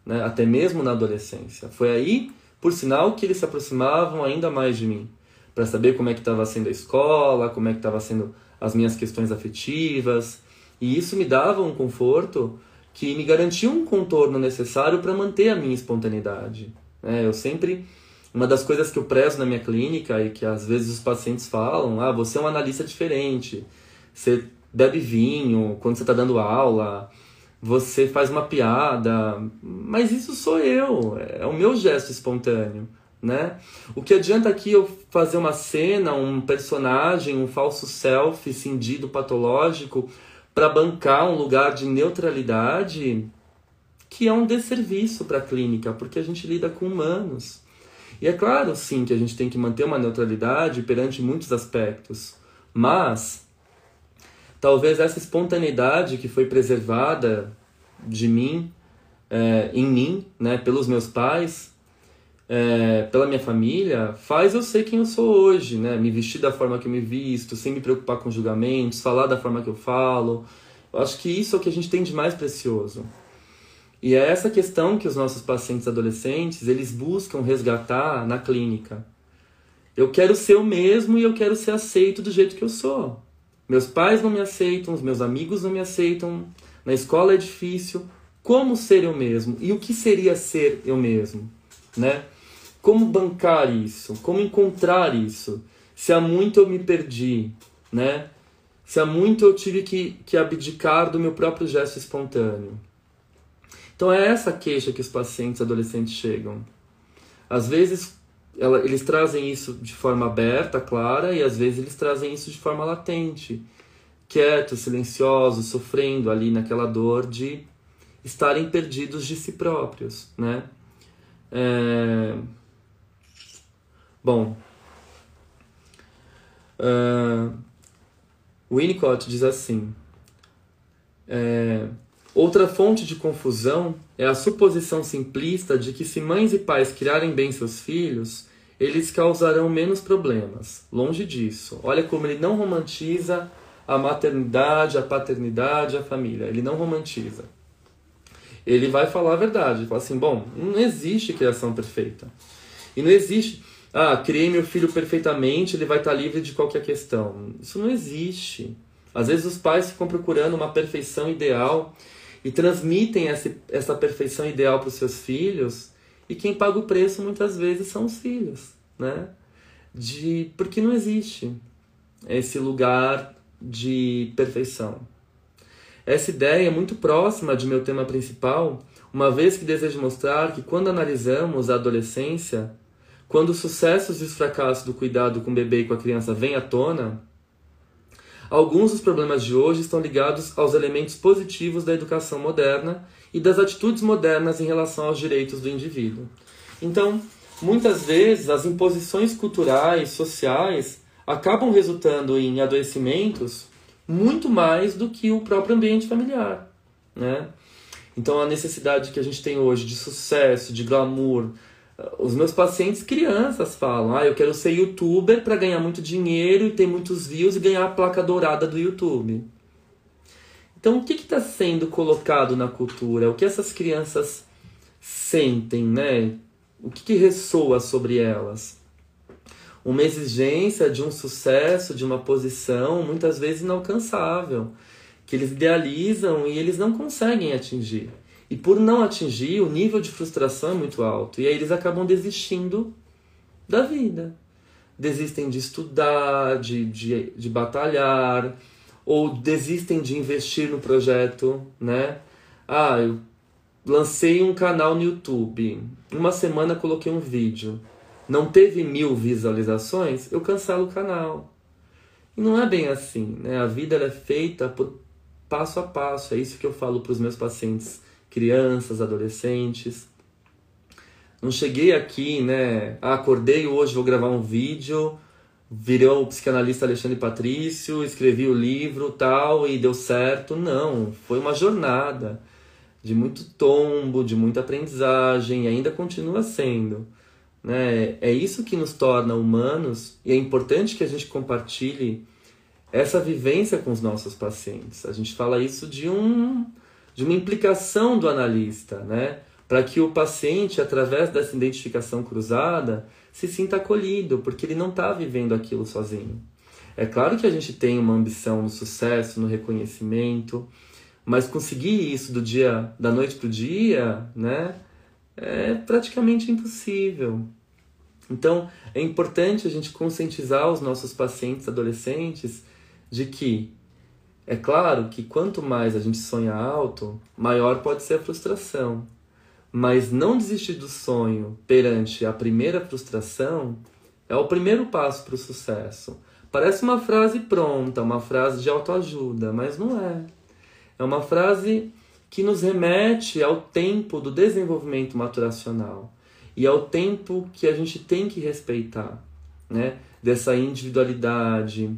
né? até mesmo na adolescência. Foi aí, por sinal, que eles se aproximavam ainda mais de mim, para saber como é que estava sendo a escola, como é que estava sendo as minhas questões afetivas, e isso me dava um conforto que me garantia um contorno necessário para manter a minha espontaneidade. É, eu sempre uma das coisas que eu prezo na minha clínica e que às vezes os pacientes falam, ah, você é um analista diferente, você bebe vinho quando você está dando aula, você faz uma piada, mas isso sou eu, é o meu gesto espontâneo, né? O que adianta aqui eu fazer uma cena, um personagem, um falso self cindido patológico para bancar um lugar de neutralidade que é um desserviço para a clínica, porque a gente lida com humanos. E é claro, sim, que a gente tem que manter uma neutralidade perante muitos aspectos, mas talvez essa espontaneidade que foi preservada de mim, é, em mim, né, pelos meus pais, é, pela minha família, faz eu ser quem eu sou hoje, né? Me vestir da forma que eu me visto, sem me preocupar com julgamentos, falar da forma que eu falo. Eu acho que isso é o que a gente tem de mais precioso. E é essa questão que os nossos pacientes adolescentes, eles buscam resgatar na clínica. Eu quero ser o mesmo e eu quero ser aceito do jeito que eu sou. Meus pais não me aceitam, os meus amigos não me aceitam, na escola é difícil. Como ser eu mesmo? E o que seria ser eu mesmo? Né? Como bancar isso? Como encontrar isso? Se há muito eu me perdi, né? Se há muito eu tive que, que abdicar do meu próprio gesto espontâneo. Então é essa queixa que os pacientes adolescentes chegam. Às vezes ela, eles trazem isso de forma aberta, clara, e às vezes eles trazem isso de forma latente, quietos, silenciosos, sofrendo ali naquela dor de estarem perdidos de si próprios, né? É... Bom, uh... Winnicott diz assim: é... Outra fonte de confusão é a suposição simplista de que se mães e pais criarem bem seus filhos, eles causarão menos problemas. Longe disso. Olha como ele não romantiza a maternidade, a paternidade, a família. Ele não romantiza. Ele vai falar a verdade. Ele fala assim: bom, não existe criação perfeita. E não existe. Ah, criei meu filho perfeitamente, ele vai estar livre de qualquer questão. Isso não existe. Às vezes os pais ficam procurando uma perfeição ideal e transmitem essa, essa perfeição ideal para os seus filhos, e quem paga o preço muitas vezes são os filhos, né? De, porque não existe esse lugar de perfeição. Essa ideia é muito próxima de meu tema principal, uma vez que desejo mostrar que quando analisamos a adolescência, quando os sucessos e os fracassos do cuidado com o bebê e com a criança vêm à tona, Alguns dos problemas de hoje estão ligados aos elementos positivos da educação moderna e das atitudes modernas em relação aos direitos do indivíduo. Então, muitas vezes as imposições culturais, sociais, acabam resultando em adoecimentos muito mais do que o próprio ambiente familiar, né? Então a necessidade que a gente tem hoje de sucesso, de glamour, os meus pacientes crianças falam: "Ah, eu quero ser youtuber para ganhar muito dinheiro e ter muitos views e ganhar a placa dourada do YouTube". Então, o que está sendo colocado na cultura? O que essas crianças sentem, né? O que, que ressoa sobre elas? Uma exigência de um sucesso, de uma posição, muitas vezes inalcançável, que eles idealizam e eles não conseguem atingir. E por não atingir, o nível de frustração é muito alto. E aí eles acabam desistindo da vida. Desistem de estudar, de, de, de batalhar, ou desistem de investir no projeto, né? Ah, eu lancei um canal no YouTube. Uma semana coloquei um vídeo. Não teve mil visualizações, eu cancelo o canal. E não é bem assim, né? A vida é feita por passo a passo. É isso que eu falo para os meus pacientes crianças, adolescentes. Não cheguei aqui, né? Ah, acordei hoje, vou gravar um vídeo, virei o psicanalista Alexandre Patrício, escrevi o livro tal e deu certo. Não, foi uma jornada de muito tombo, de muita aprendizagem e ainda continua sendo. Né? É isso que nos torna humanos e é importante que a gente compartilhe essa vivência com os nossos pacientes. A gente fala isso de um de uma implicação do analista, né? Para que o paciente, através dessa identificação cruzada, se sinta acolhido, porque ele não está vivendo aquilo sozinho. É claro que a gente tem uma ambição no sucesso, no reconhecimento, mas conseguir isso do dia da noite para o dia, né, é praticamente impossível. Então, é importante a gente conscientizar os nossos pacientes adolescentes de que é claro que quanto mais a gente sonha alto, maior pode ser a frustração. Mas não desistir do sonho perante a primeira frustração é o primeiro passo para o sucesso. Parece uma frase pronta, uma frase de autoajuda, mas não é. É uma frase que nos remete ao tempo do desenvolvimento maturacional e ao tempo que a gente tem que respeitar, né? Dessa individualidade,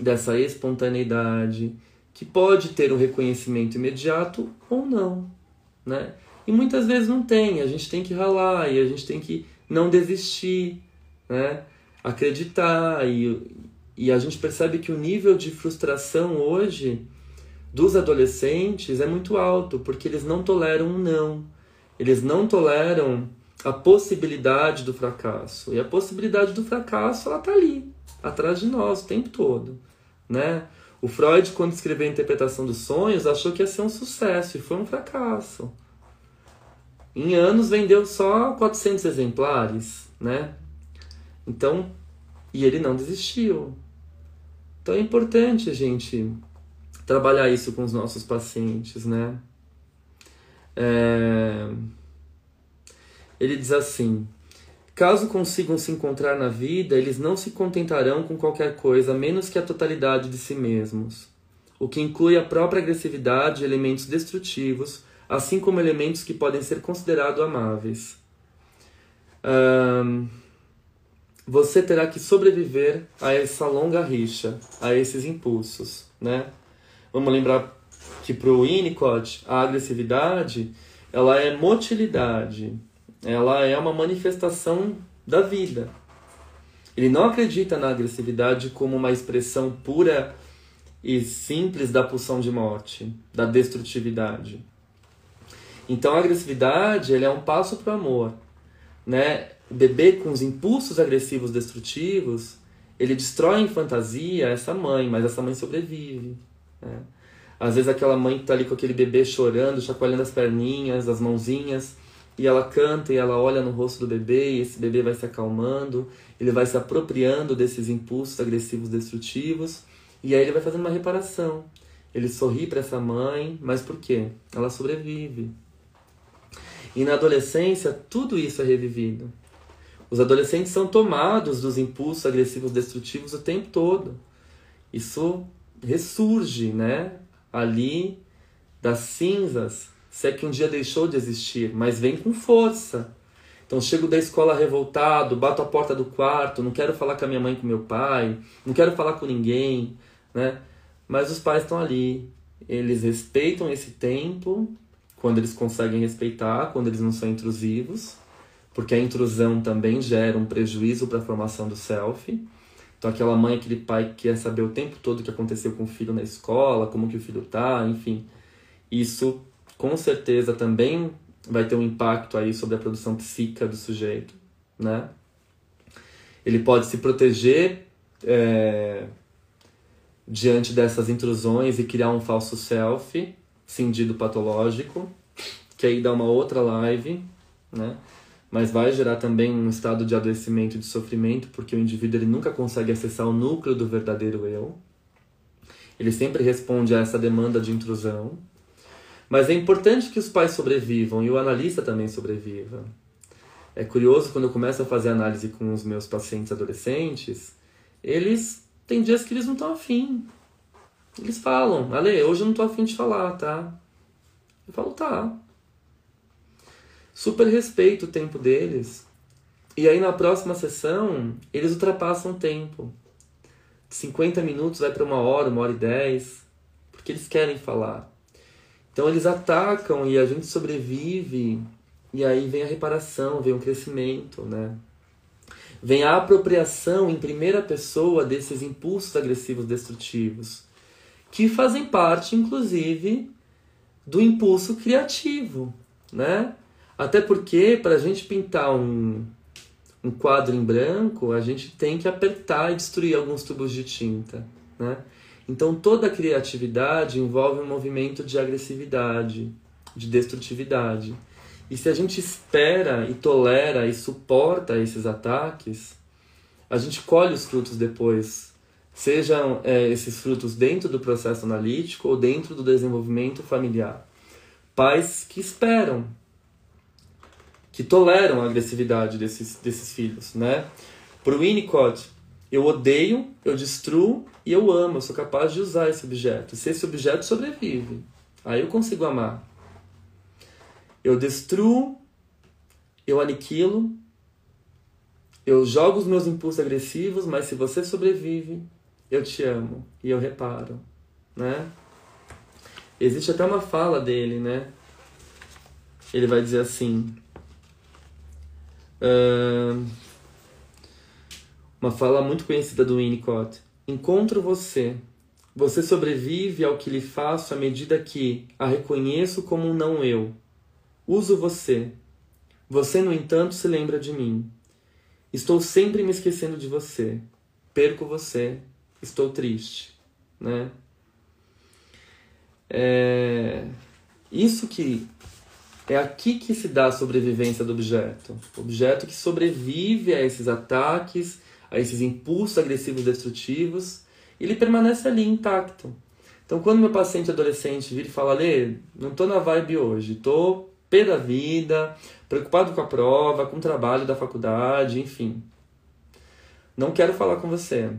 dessa espontaneidade, que pode ter um reconhecimento imediato ou não, né? E muitas vezes não tem, a gente tem que ralar e a gente tem que não desistir, né? Acreditar e, e a gente percebe que o nível de frustração hoje dos adolescentes é muito alto, porque eles não toleram um não. Eles não toleram a possibilidade do fracasso. E a possibilidade do fracasso, ela tá ali, atrás de nós o tempo todo, né? O Freud, quando escreveu a interpretação dos sonhos, achou que ia ser um sucesso e foi um fracasso. Em anos vendeu só 400 exemplares, né? Então, e ele não desistiu. Então é importante a gente trabalhar isso com os nossos pacientes, né? É... Ele diz assim: Caso consigam se encontrar na vida, eles não se contentarão com qualquer coisa menos que a totalidade de si mesmos, o que inclui a própria agressividade e elementos destrutivos, assim como elementos que podem ser considerados amáveis. Um, você terá que sobreviver a essa longa rixa, a esses impulsos, né? Vamos lembrar que para o Winnicott a agressividade ela é motilidade, ela é uma manifestação da vida. Ele não acredita na agressividade como uma expressão pura e simples da pulsão de morte, da destrutividade. Então a agressividade ele é um passo para o amor. Né? O bebê com os impulsos agressivos destrutivos, ele destrói em fantasia essa mãe, mas essa mãe sobrevive. Né? Às vezes aquela mãe que está ali com aquele bebê chorando, chacoalhando as perninhas, as mãozinhas, e ela canta e ela olha no rosto do bebê e esse bebê vai se acalmando, ele vai se apropriando desses impulsos agressivos destrutivos e aí ele vai fazendo uma reparação. Ele sorri para essa mãe, mas por quê? Ela sobrevive. E na adolescência, tudo isso é revivido. Os adolescentes são tomados dos impulsos agressivos destrutivos o tempo todo. Isso ressurge, né? Ali das cinzas se é que um dia deixou de existir, mas vem com força. Então chego da escola revoltado, bato a porta do quarto, não quero falar com a minha mãe, com meu pai, não quero falar com ninguém, né? Mas os pais estão ali, eles respeitam esse tempo, quando eles conseguem respeitar, quando eles não são intrusivos, porque a intrusão também gera um prejuízo para a formação do self. Então aquela mãe, aquele pai que quer saber o tempo todo o que aconteceu com o filho na escola, como que o filho tá, enfim, isso com certeza também vai ter um impacto aí sobre a produção psíquica do sujeito, né? Ele pode se proteger é, diante dessas intrusões e criar um falso self, cindido patológico, que aí dá uma outra live, né? Mas vai gerar também um estado de adoecimento e de sofrimento, porque o indivíduo ele nunca consegue acessar o núcleo do verdadeiro eu. Ele sempre responde a essa demanda de intrusão, mas é importante que os pais sobrevivam e o analista também sobreviva. É curioso quando eu começo a fazer análise com os meus pacientes adolescentes, eles tem dias que eles não estão afim. Eles falam, Ale, hoje eu não estou afim de falar, tá? Eu falo, tá. Super respeito o tempo deles. E aí na próxima sessão, eles ultrapassam o tempo. De 50 minutos vai para uma hora, uma hora e dez, porque eles querem falar. Então eles atacam e a gente sobrevive, e aí vem a reparação, vem o crescimento, né? vem a apropriação em primeira pessoa desses impulsos agressivos destrutivos, que fazem parte, inclusive, do impulso criativo, né? Até porque, para a gente pintar um, um quadro em branco, a gente tem que apertar e destruir alguns tubos de tinta, né? Então, toda criatividade envolve um movimento de agressividade, de destrutividade. E se a gente espera e tolera e suporta esses ataques, a gente colhe os frutos depois. Sejam é, esses frutos dentro do processo analítico ou dentro do desenvolvimento familiar. Pais que esperam, que toleram a agressividade desses, desses filhos, né? Para o Winnicott, eu odeio, eu destruo e eu amo, eu sou capaz de usar esse objeto. Se esse objeto sobrevive, aí eu consigo amar. Eu destruo, eu aniquilo, eu jogo os meus impulsos agressivos, mas se você sobrevive, eu te amo e eu reparo, né? Existe até uma fala dele, né? Ele vai dizer assim: uh, uma fala muito conhecida do Winnicott. Encontro você. Você sobrevive ao que lhe faço à medida que a reconheço como um não eu. Uso você. Você, no entanto, se lembra de mim. Estou sempre me esquecendo de você. Perco você. Estou triste. Né? É... Isso que é aqui que se dá a sobrevivência do objeto. O objeto que sobrevive a esses ataques, a esses impulsos agressivos destrutivos, ele permanece ali intacto. Então, quando meu paciente adolescente vira e fala, Lê, não tô na vibe hoje, tô pé da vida, preocupado com a prova, com o trabalho da faculdade, enfim. Não quero falar com você.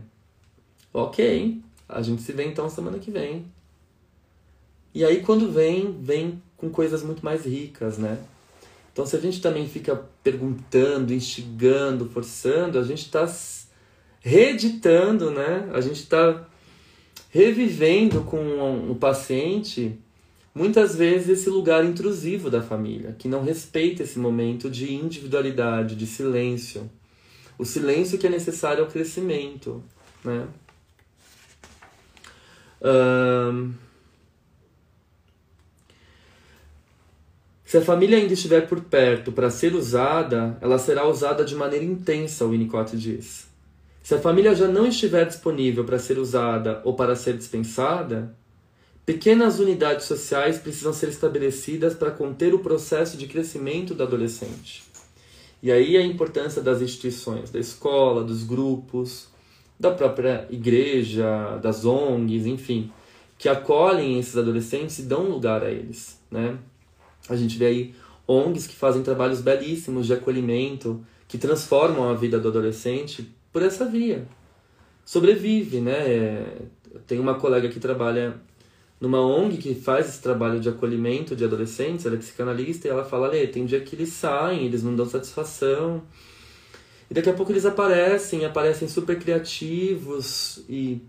Ok, a gente se vê então semana que vem. E aí, quando vem, vem com coisas muito mais ricas, né? Então, se a gente também fica perguntando, instigando, forçando, a gente está reeditando, né? A gente está revivendo com o paciente muitas vezes esse lugar intrusivo da família, que não respeita esse momento de individualidade, de silêncio. O silêncio que é necessário ao crescimento, né? Um... Se a família ainda estiver por perto para ser usada, ela será usada de maneira intensa, o Winnicott diz. Se a família já não estiver disponível para ser usada ou para ser dispensada, pequenas unidades sociais precisam ser estabelecidas para conter o processo de crescimento do adolescente. E aí a importância das instituições, da escola, dos grupos, da própria igreja, das ONGs, enfim, que acolhem esses adolescentes e dão lugar a eles, né? A gente vê aí ONGs que fazem trabalhos belíssimos de acolhimento, que transformam a vida do adolescente por essa via. Sobrevive, né? Tem uma colega que trabalha numa ONG que faz esse trabalho de acolhimento de adolescentes, ela é psicanalista, e ela fala, Lê, tem dia que eles saem, eles não dão satisfação, e daqui a pouco eles aparecem, aparecem super criativos e,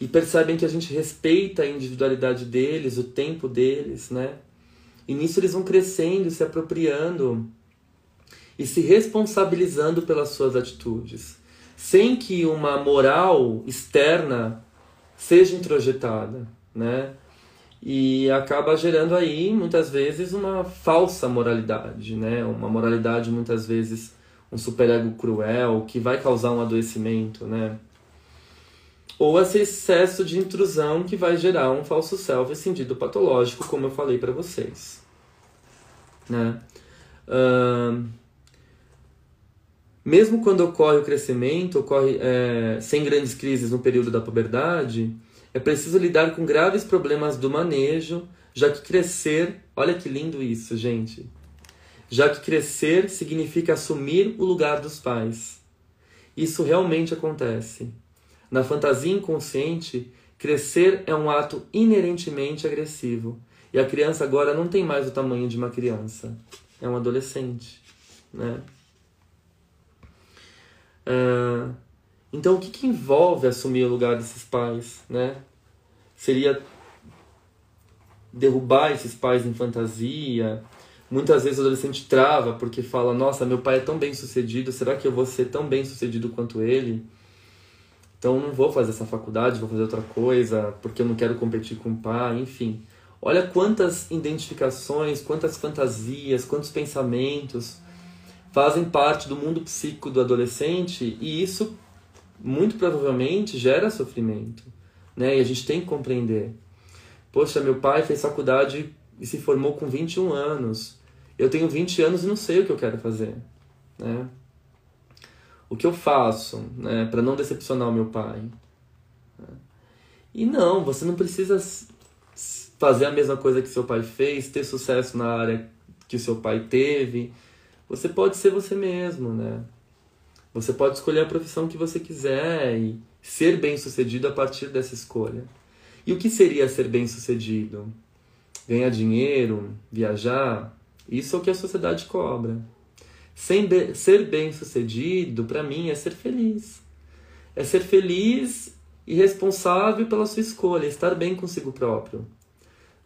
e percebem que a gente respeita a individualidade deles, o tempo deles, né? E nisso eles vão crescendo, se apropriando e se responsabilizando pelas suas atitudes, sem que uma moral externa seja introjetada, né? E acaba gerando aí muitas vezes uma falsa moralidade, né? Uma moralidade muitas vezes um superego cruel que vai causar um adoecimento, né? ou esse excesso de intrusão que vai gerar um falso self sentido patológico, como eu falei para vocês. Né? Uh, mesmo quando ocorre o crescimento, ocorre é, sem grandes crises no período da puberdade, é preciso lidar com graves problemas do manejo, já que crescer, olha que lindo isso, gente. Já que crescer significa assumir o lugar dos pais. Isso realmente acontece. Na fantasia inconsciente, crescer é um ato inerentemente agressivo. E a criança agora não tem mais o tamanho de uma criança. É um adolescente. Né? Uh, então, o que, que envolve assumir o lugar desses pais? Né? Seria derrubar esses pais em fantasia, Muitas vezes o adolescente trava porque fala: Nossa, meu pai é tão bem sucedido, será que eu vou ser tão bem sucedido quanto ele? Então não vou fazer essa faculdade, vou fazer outra coisa, porque eu não quero competir com o pai, enfim. Olha quantas identificações, quantas fantasias, quantos pensamentos fazem parte do mundo psíquico do adolescente e isso muito provavelmente gera sofrimento, né? E a gente tem que compreender. Poxa, meu pai fez faculdade e se formou com 21 anos. Eu tenho 20 anos e não sei o que eu quero fazer, né? O que eu faço, né, para não decepcionar o meu pai? E não, você não precisa fazer a mesma coisa que seu pai fez, ter sucesso na área que o seu pai teve. Você pode ser você mesmo, né? Você pode escolher a profissão que você quiser e ser bem-sucedido a partir dessa escolha. E o que seria ser bem-sucedido? Ganhar dinheiro, viajar? Isso é o que a sociedade cobra. Ser bem-sucedido, para mim, é ser feliz. É ser feliz e responsável pela sua escolha, estar bem consigo próprio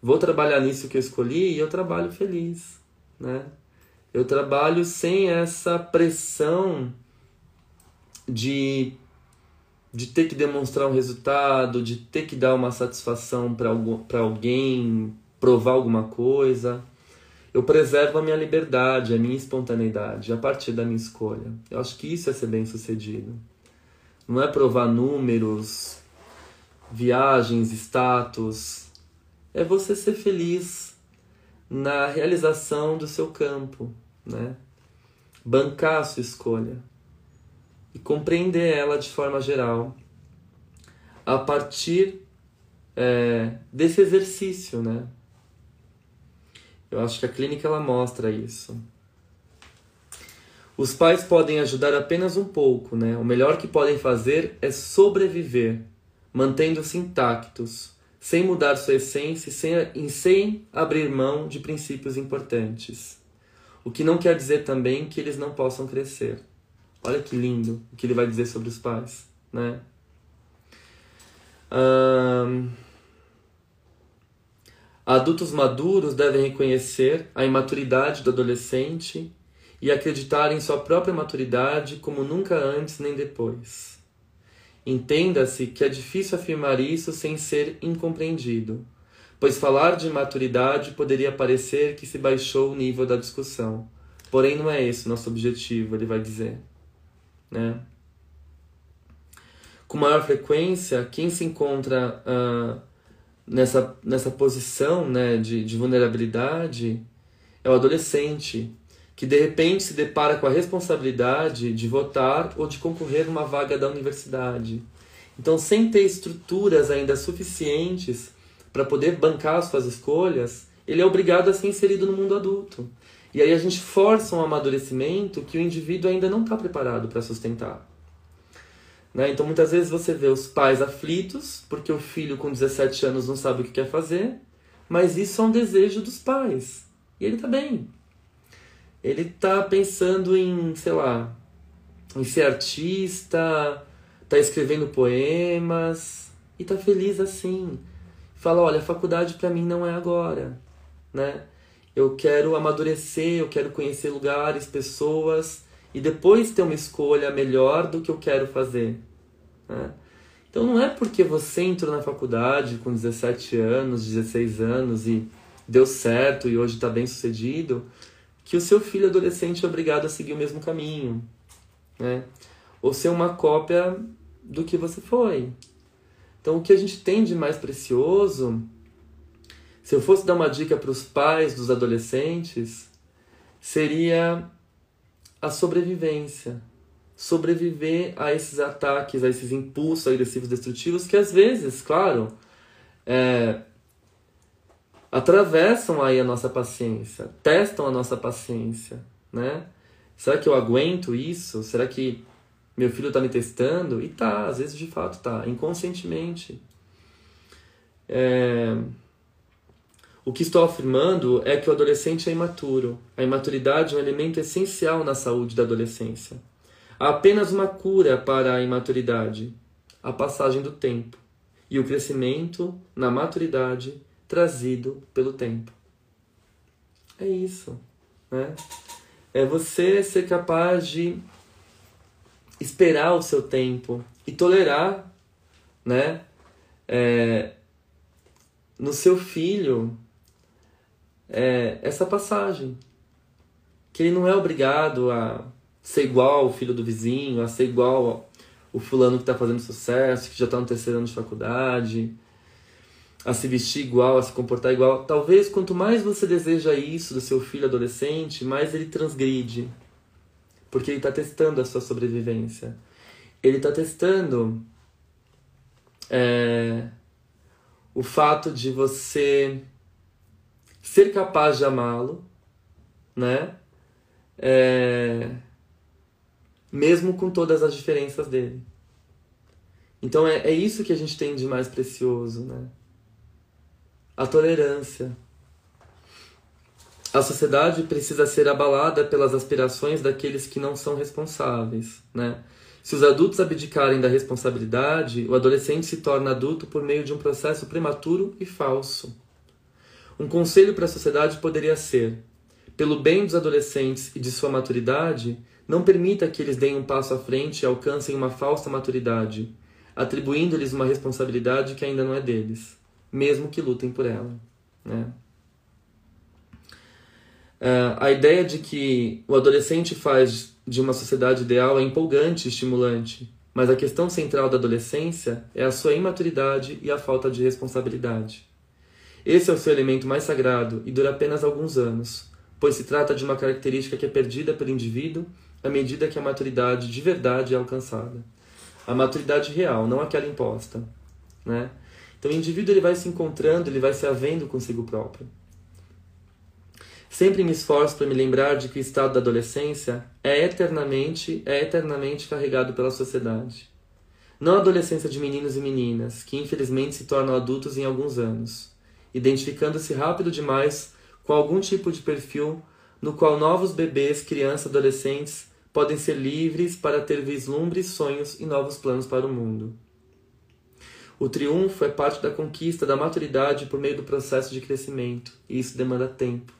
vou trabalhar nisso que eu escolhi e eu trabalho feliz, né? Eu trabalho sem essa pressão de, de ter que demonstrar um resultado, de ter que dar uma satisfação para alguém, provar alguma coisa. Eu preservo a minha liberdade, a minha espontaneidade a partir da minha escolha. Eu acho que isso é ser bem sucedido. Não é provar números, viagens, status, é você ser feliz na realização do seu campo, né? Bancar a sua escolha e compreender ela de forma geral a partir é, desse exercício, né? Eu acho que a clínica ela mostra isso. Os pais podem ajudar apenas um pouco, né? O melhor que podem fazer é sobreviver, mantendo-se intactos sem mudar sua essência e sem, sem abrir mão de princípios importantes. O que não quer dizer também que eles não possam crescer. Olha que lindo o que ele vai dizer sobre os pais, né? adultos maduros devem reconhecer a imaturidade do adolescente e acreditar em sua própria maturidade como nunca antes nem depois. Entenda-se que é difícil afirmar isso sem ser incompreendido, pois falar de maturidade poderia parecer que se baixou o nível da discussão. Porém, não é esse o nosso objetivo, ele vai dizer. Né? Com maior frequência, quem se encontra uh, nessa, nessa posição né, de, de vulnerabilidade é o adolescente, que de repente se depara com a responsabilidade de votar ou de concorrer numa vaga da universidade. Então, sem ter estruturas ainda suficientes para poder bancar suas escolhas, ele é obrigado a ser inserido no mundo adulto. E aí a gente força um amadurecimento que o indivíduo ainda não está preparado para sustentar. Né? Então, muitas vezes você vê os pais aflitos porque o filho com 17 anos não sabe o que quer fazer, mas isso é um desejo dos pais. E ele está bem ele tá pensando em, sei lá, em ser artista, tá escrevendo poemas e tá feliz assim. Fala, olha, a faculdade para mim não é agora, né? Eu quero amadurecer, eu quero conhecer lugares, pessoas e depois ter uma escolha melhor do que eu quero fazer, né? Então não é porque você entrou na faculdade com 17 anos, 16 anos e deu certo e hoje está bem sucedido, que o seu filho adolescente é obrigado a seguir o mesmo caminho, né? Ou ser uma cópia do que você foi. Então, o que a gente tem de mais precioso, se eu fosse dar uma dica para os pais dos adolescentes, seria a sobrevivência. Sobreviver a esses ataques, a esses impulsos agressivos destrutivos que às vezes, claro, é, atravessam aí a nossa paciência, testam a nossa paciência, né? Será que eu aguento isso? Será que meu filho está me testando? E tá, às vezes de fato tá, inconscientemente. É... O que estou afirmando é que o adolescente é imaturo. A imaturidade é um elemento essencial na saúde da adolescência. Há apenas uma cura para a imaturidade: a passagem do tempo e o crescimento na maturidade trazido pelo tempo. É isso. né? É você ser capaz de esperar o seu tempo e tolerar, né? É, no seu filho é, essa passagem. Que ele não é obrigado a ser igual ao filho do vizinho, a ser igual o fulano que está fazendo sucesso, que já está no terceiro ano de faculdade, a se vestir igual, a se comportar igual. Talvez quanto mais você deseja isso do seu filho adolescente, mais ele transgride. Porque ele está testando a sua sobrevivência. Ele está testando é, o fato de você ser capaz de amá-lo, né? É, mesmo com todas as diferenças dele. Então é, é isso que a gente tem de mais precioso, né? A tolerância. A sociedade precisa ser abalada pelas aspirações daqueles que não são responsáveis, né? Se os adultos abdicarem da responsabilidade, o adolescente se torna adulto por meio de um processo prematuro e falso. Um conselho para a sociedade poderia ser: pelo bem dos adolescentes e de sua maturidade, não permita que eles deem um passo à frente e alcancem uma falsa maturidade, atribuindo-lhes uma responsabilidade que ainda não é deles, mesmo que lutem por ela. Né? Uh, a ideia de que o adolescente faz de uma sociedade ideal é empolgante e estimulante, mas a questão central da adolescência é a sua imaturidade e a falta de responsabilidade. Esse é o seu elemento mais sagrado e dura apenas alguns anos, pois se trata de uma característica que é perdida pelo indivíduo à medida que a maturidade de verdade é alcançada. A maturidade real, não aquela imposta. Né? Então o indivíduo ele vai se encontrando, ele vai se havendo consigo próprio. Sempre me esforço para me lembrar de que o estado da adolescência é eternamente, é eternamente carregado pela sociedade. Não a adolescência de meninos e meninas, que infelizmente se tornam adultos em alguns anos identificando-se rápido demais com algum tipo de perfil no qual novos bebês, crianças, adolescentes podem ser livres para ter vislumbres, sonhos e novos planos para o mundo. O triunfo é parte da conquista da maturidade por meio do processo de crescimento, e isso demanda tempo.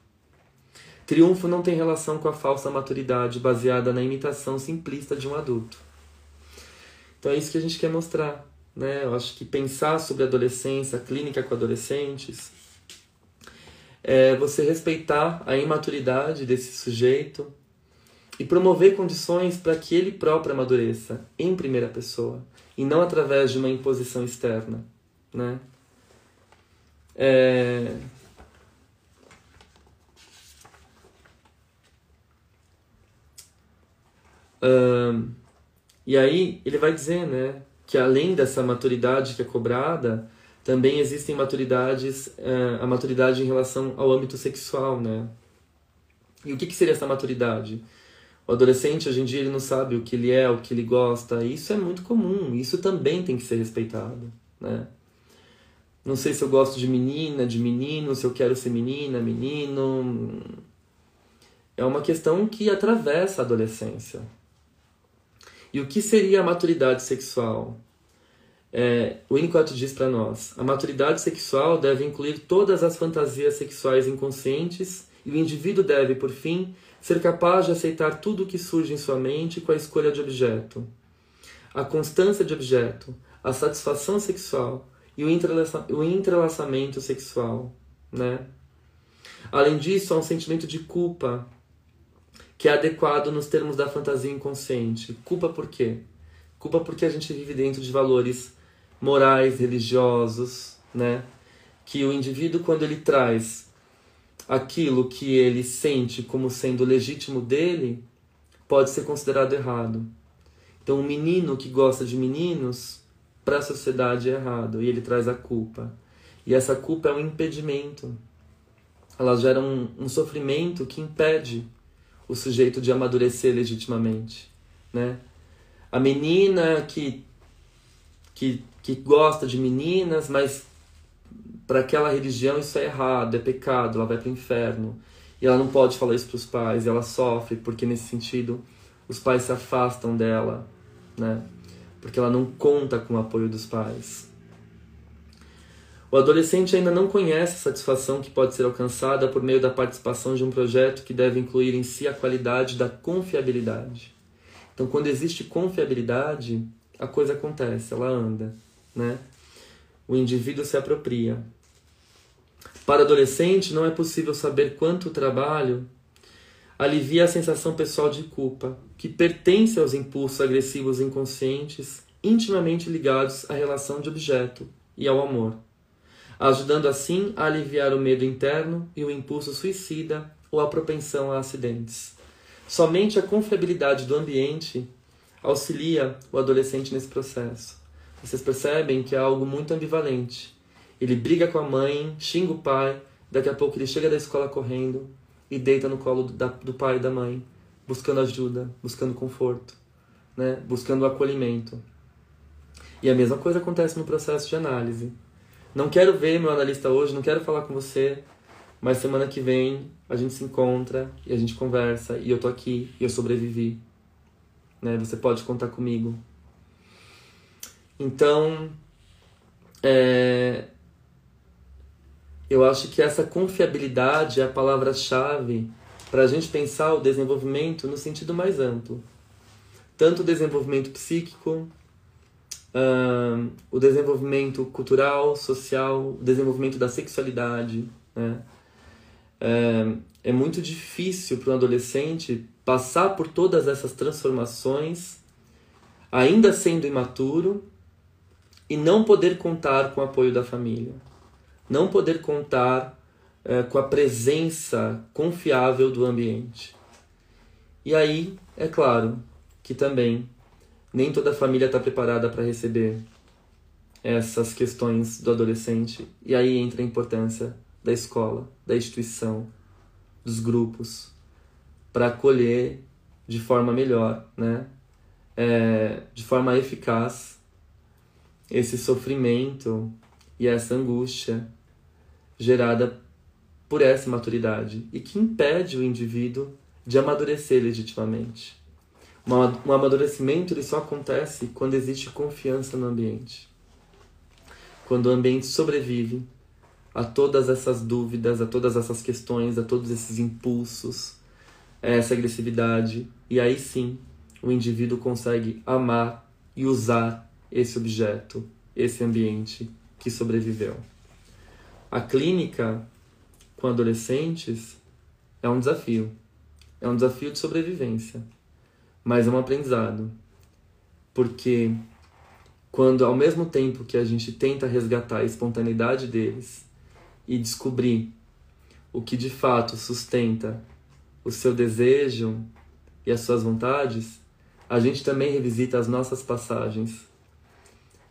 Triunfo não tem relação com a falsa maturidade baseada na imitação simplista de um adulto. Então é isso que a gente quer mostrar. Né? Eu acho que pensar sobre adolescência, clínica com adolescentes, é você respeitar a imaturidade desse sujeito e promover condições para que ele próprio amadureça em primeira pessoa e não através de uma imposição externa, né? É... Um, e aí ele vai dizer, né? que além dessa maturidade que é cobrada, também existem maturidades, uh, a maturidade em relação ao âmbito sexual, né? E o que, que seria essa maturidade? O adolescente hoje em dia ele não sabe o que ele é, o que ele gosta. Isso é muito comum. Isso também tem que ser respeitado, né? Não sei se eu gosto de menina, de menino, se eu quero ser menina, menino. É uma questão que atravessa a adolescência, e o que seria a maturidade sexual? É, o Winnicott diz para nós: a maturidade sexual deve incluir todas as fantasias sexuais inconscientes e o indivíduo deve, por fim, ser capaz de aceitar tudo o que surge em sua mente com a escolha de objeto. A constância de objeto, a satisfação sexual e o, entrelaça o entrelaçamento sexual. Né? Além disso, há um sentimento de culpa que é adequado nos termos da fantasia inconsciente. Culpa por quê? Culpa porque a gente vive dentro de valores morais, religiosos, né? Que o indivíduo, quando ele traz aquilo que ele sente como sendo legítimo dele, pode ser considerado errado. Então, um menino que gosta de meninos, para a sociedade é errado, e ele traz a culpa. E essa culpa é um impedimento. Ela gera um, um sofrimento que impede o sujeito de amadurecer legitimamente, né? A menina que que, que gosta de meninas, mas para aquela religião isso é errado, é pecado, ela vai para o inferno. E ela não pode falar isso para os pais, ela sofre porque nesse sentido os pais se afastam dela, né? Porque ela não conta com o apoio dos pais. O adolescente ainda não conhece a satisfação que pode ser alcançada por meio da participação de um projeto que deve incluir em si a qualidade da confiabilidade. Então, quando existe confiabilidade, a coisa acontece, ela anda, né? O indivíduo se apropria. Para adolescente, não é possível saber quanto o trabalho alivia a sensação pessoal de culpa, que pertence aos impulsos agressivos inconscientes intimamente ligados à relação de objeto e ao amor ajudando assim a aliviar o medo interno e o impulso suicida ou a propensão a acidentes. Somente a confiabilidade do ambiente auxilia o adolescente nesse processo. Vocês percebem que é algo muito ambivalente. Ele briga com a mãe, xinga o pai, daqui a pouco ele chega da escola correndo e deita no colo do, da, do pai e da mãe, buscando ajuda, buscando conforto, né? buscando acolhimento. E a mesma coisa acontece no processo de análise. Não quero ver meu analista hoje, não quero falar com você, mas semana que vem a gente se encontra e a gente conversa e eu tô aqui e eu sobrevivi. Né? Você pode contar comigo. Então, é, eu acho que essa confiabilidade é a palavra-chave para a gente pensar o desenvolvimento no sentido mais amplo. Tanto o desenvolvimento psíquico, uh, o desenvolvimento cultural, social, o desenvolvimento da sexualidade. Né? É, é muito difícil para um adolescente passar por todas essas transformações, ainda sendo imaturo, e não poder contar com o apoio da família, não poder contar é, com a presença confiável do ambiente. E aí, é claro que também nem toda família está preparada para receber essas questões do adolescente. E aí entra a importância da escola, da instituição, dos grupos, para acolher de forma melhor, né? É, de forma eficaz esse sofrimento e essa angústia gerada por essa maturidade e que impede o indivíduo de amadurecer legitimamente. Um amadurecimento ele só acontece quando existe confiança no ambiente. Quando o ambiente sobrevive a todas essas dúvidas, a todas essas questões, a todos esses impulsos, a essa agressividade. E aí sim, o indivíduo consegue amar e usar esse objeto, esse ambiente que sobreviveu. A clínica com adolescentes é um desafio. É um desafio de sobrevivência mas é um aprendizado. Porque quando ao mesmo tempo que a gente tenta resgatar a espontaneidade deles e descobrir o que de fato sustenta o seu desejo e as suas vontades, a gente também revisita as nossas passagens,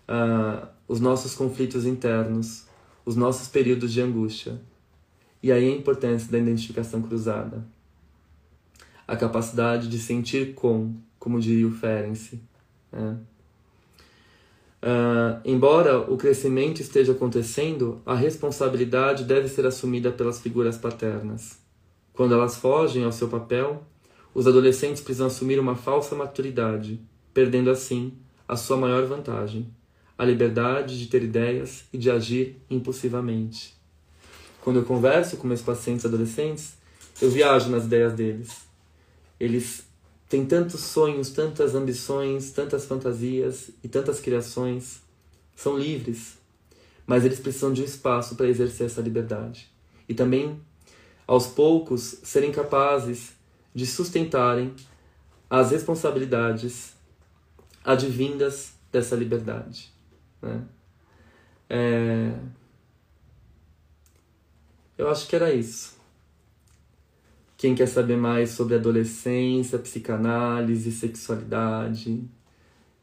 uh, os nossos conflitos internos, os nossos períodos de angústia. E aí a importância da identificação cruzada a capacidade de sentir com, como diria o Ferenc. Né? Uh, embora o crescimento esteja acontecendo, a responsabilidade deve ser assumida pelas figuras paternas. Quando elas fogem ao seu papel, os adolescentes precisam assumir uma falsa maturidade, perdendo assim a sua maior vantagem, a liberdade de ter ideias e de agir impulsivamente. Quando eu converso com meus pacientes adolescentes, eu viajo nas ideias deles eles têm tantos sonhos, tantas ambições, tantas fantasias e tantas criações. São livres, mas eles precisam de um espaço para exercer essa liberdade. E também, aos poucos, serem capazes de sustentarem as responsabilidades advindas dessa liberdade. Né? É... Eu acho que era isso. Quem quer saber mais sobre adolescência, psicanálise, sexualidade,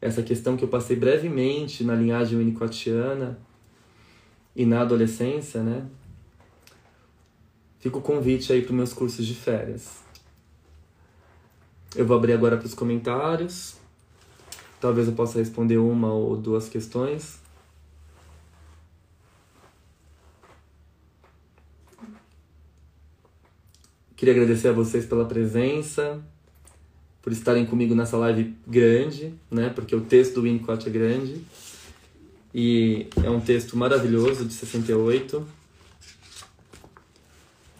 essa questão que eu passei brevemente na linhagem winnicottiana e na adolescência, né? Fica o convite aí para meus cursos de férias. Eu vou abrir agora para os comentários. Talvez eu possa responder uma ou duas questões. Queria agradecer a vocês pela presença, por estarem comigo nessa live grande, né? Porque o texto do Winnicott é grande. e é um texto maravilhoso de 68.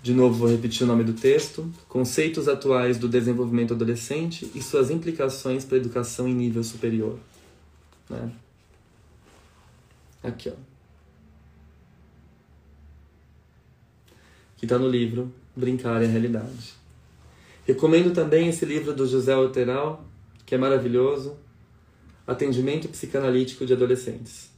De novo, vou repetir o nome do texto: Conceitos atuais do desenvolvimento adolescente e suas implicações para a educação em nível superior. Né? Aqui, ó. Que está no livro Brincar é a Realidade. Recomendo também esse livro do José Alteral, que é maravilhoso, Atendimento Psicanalítico de Adolescentes.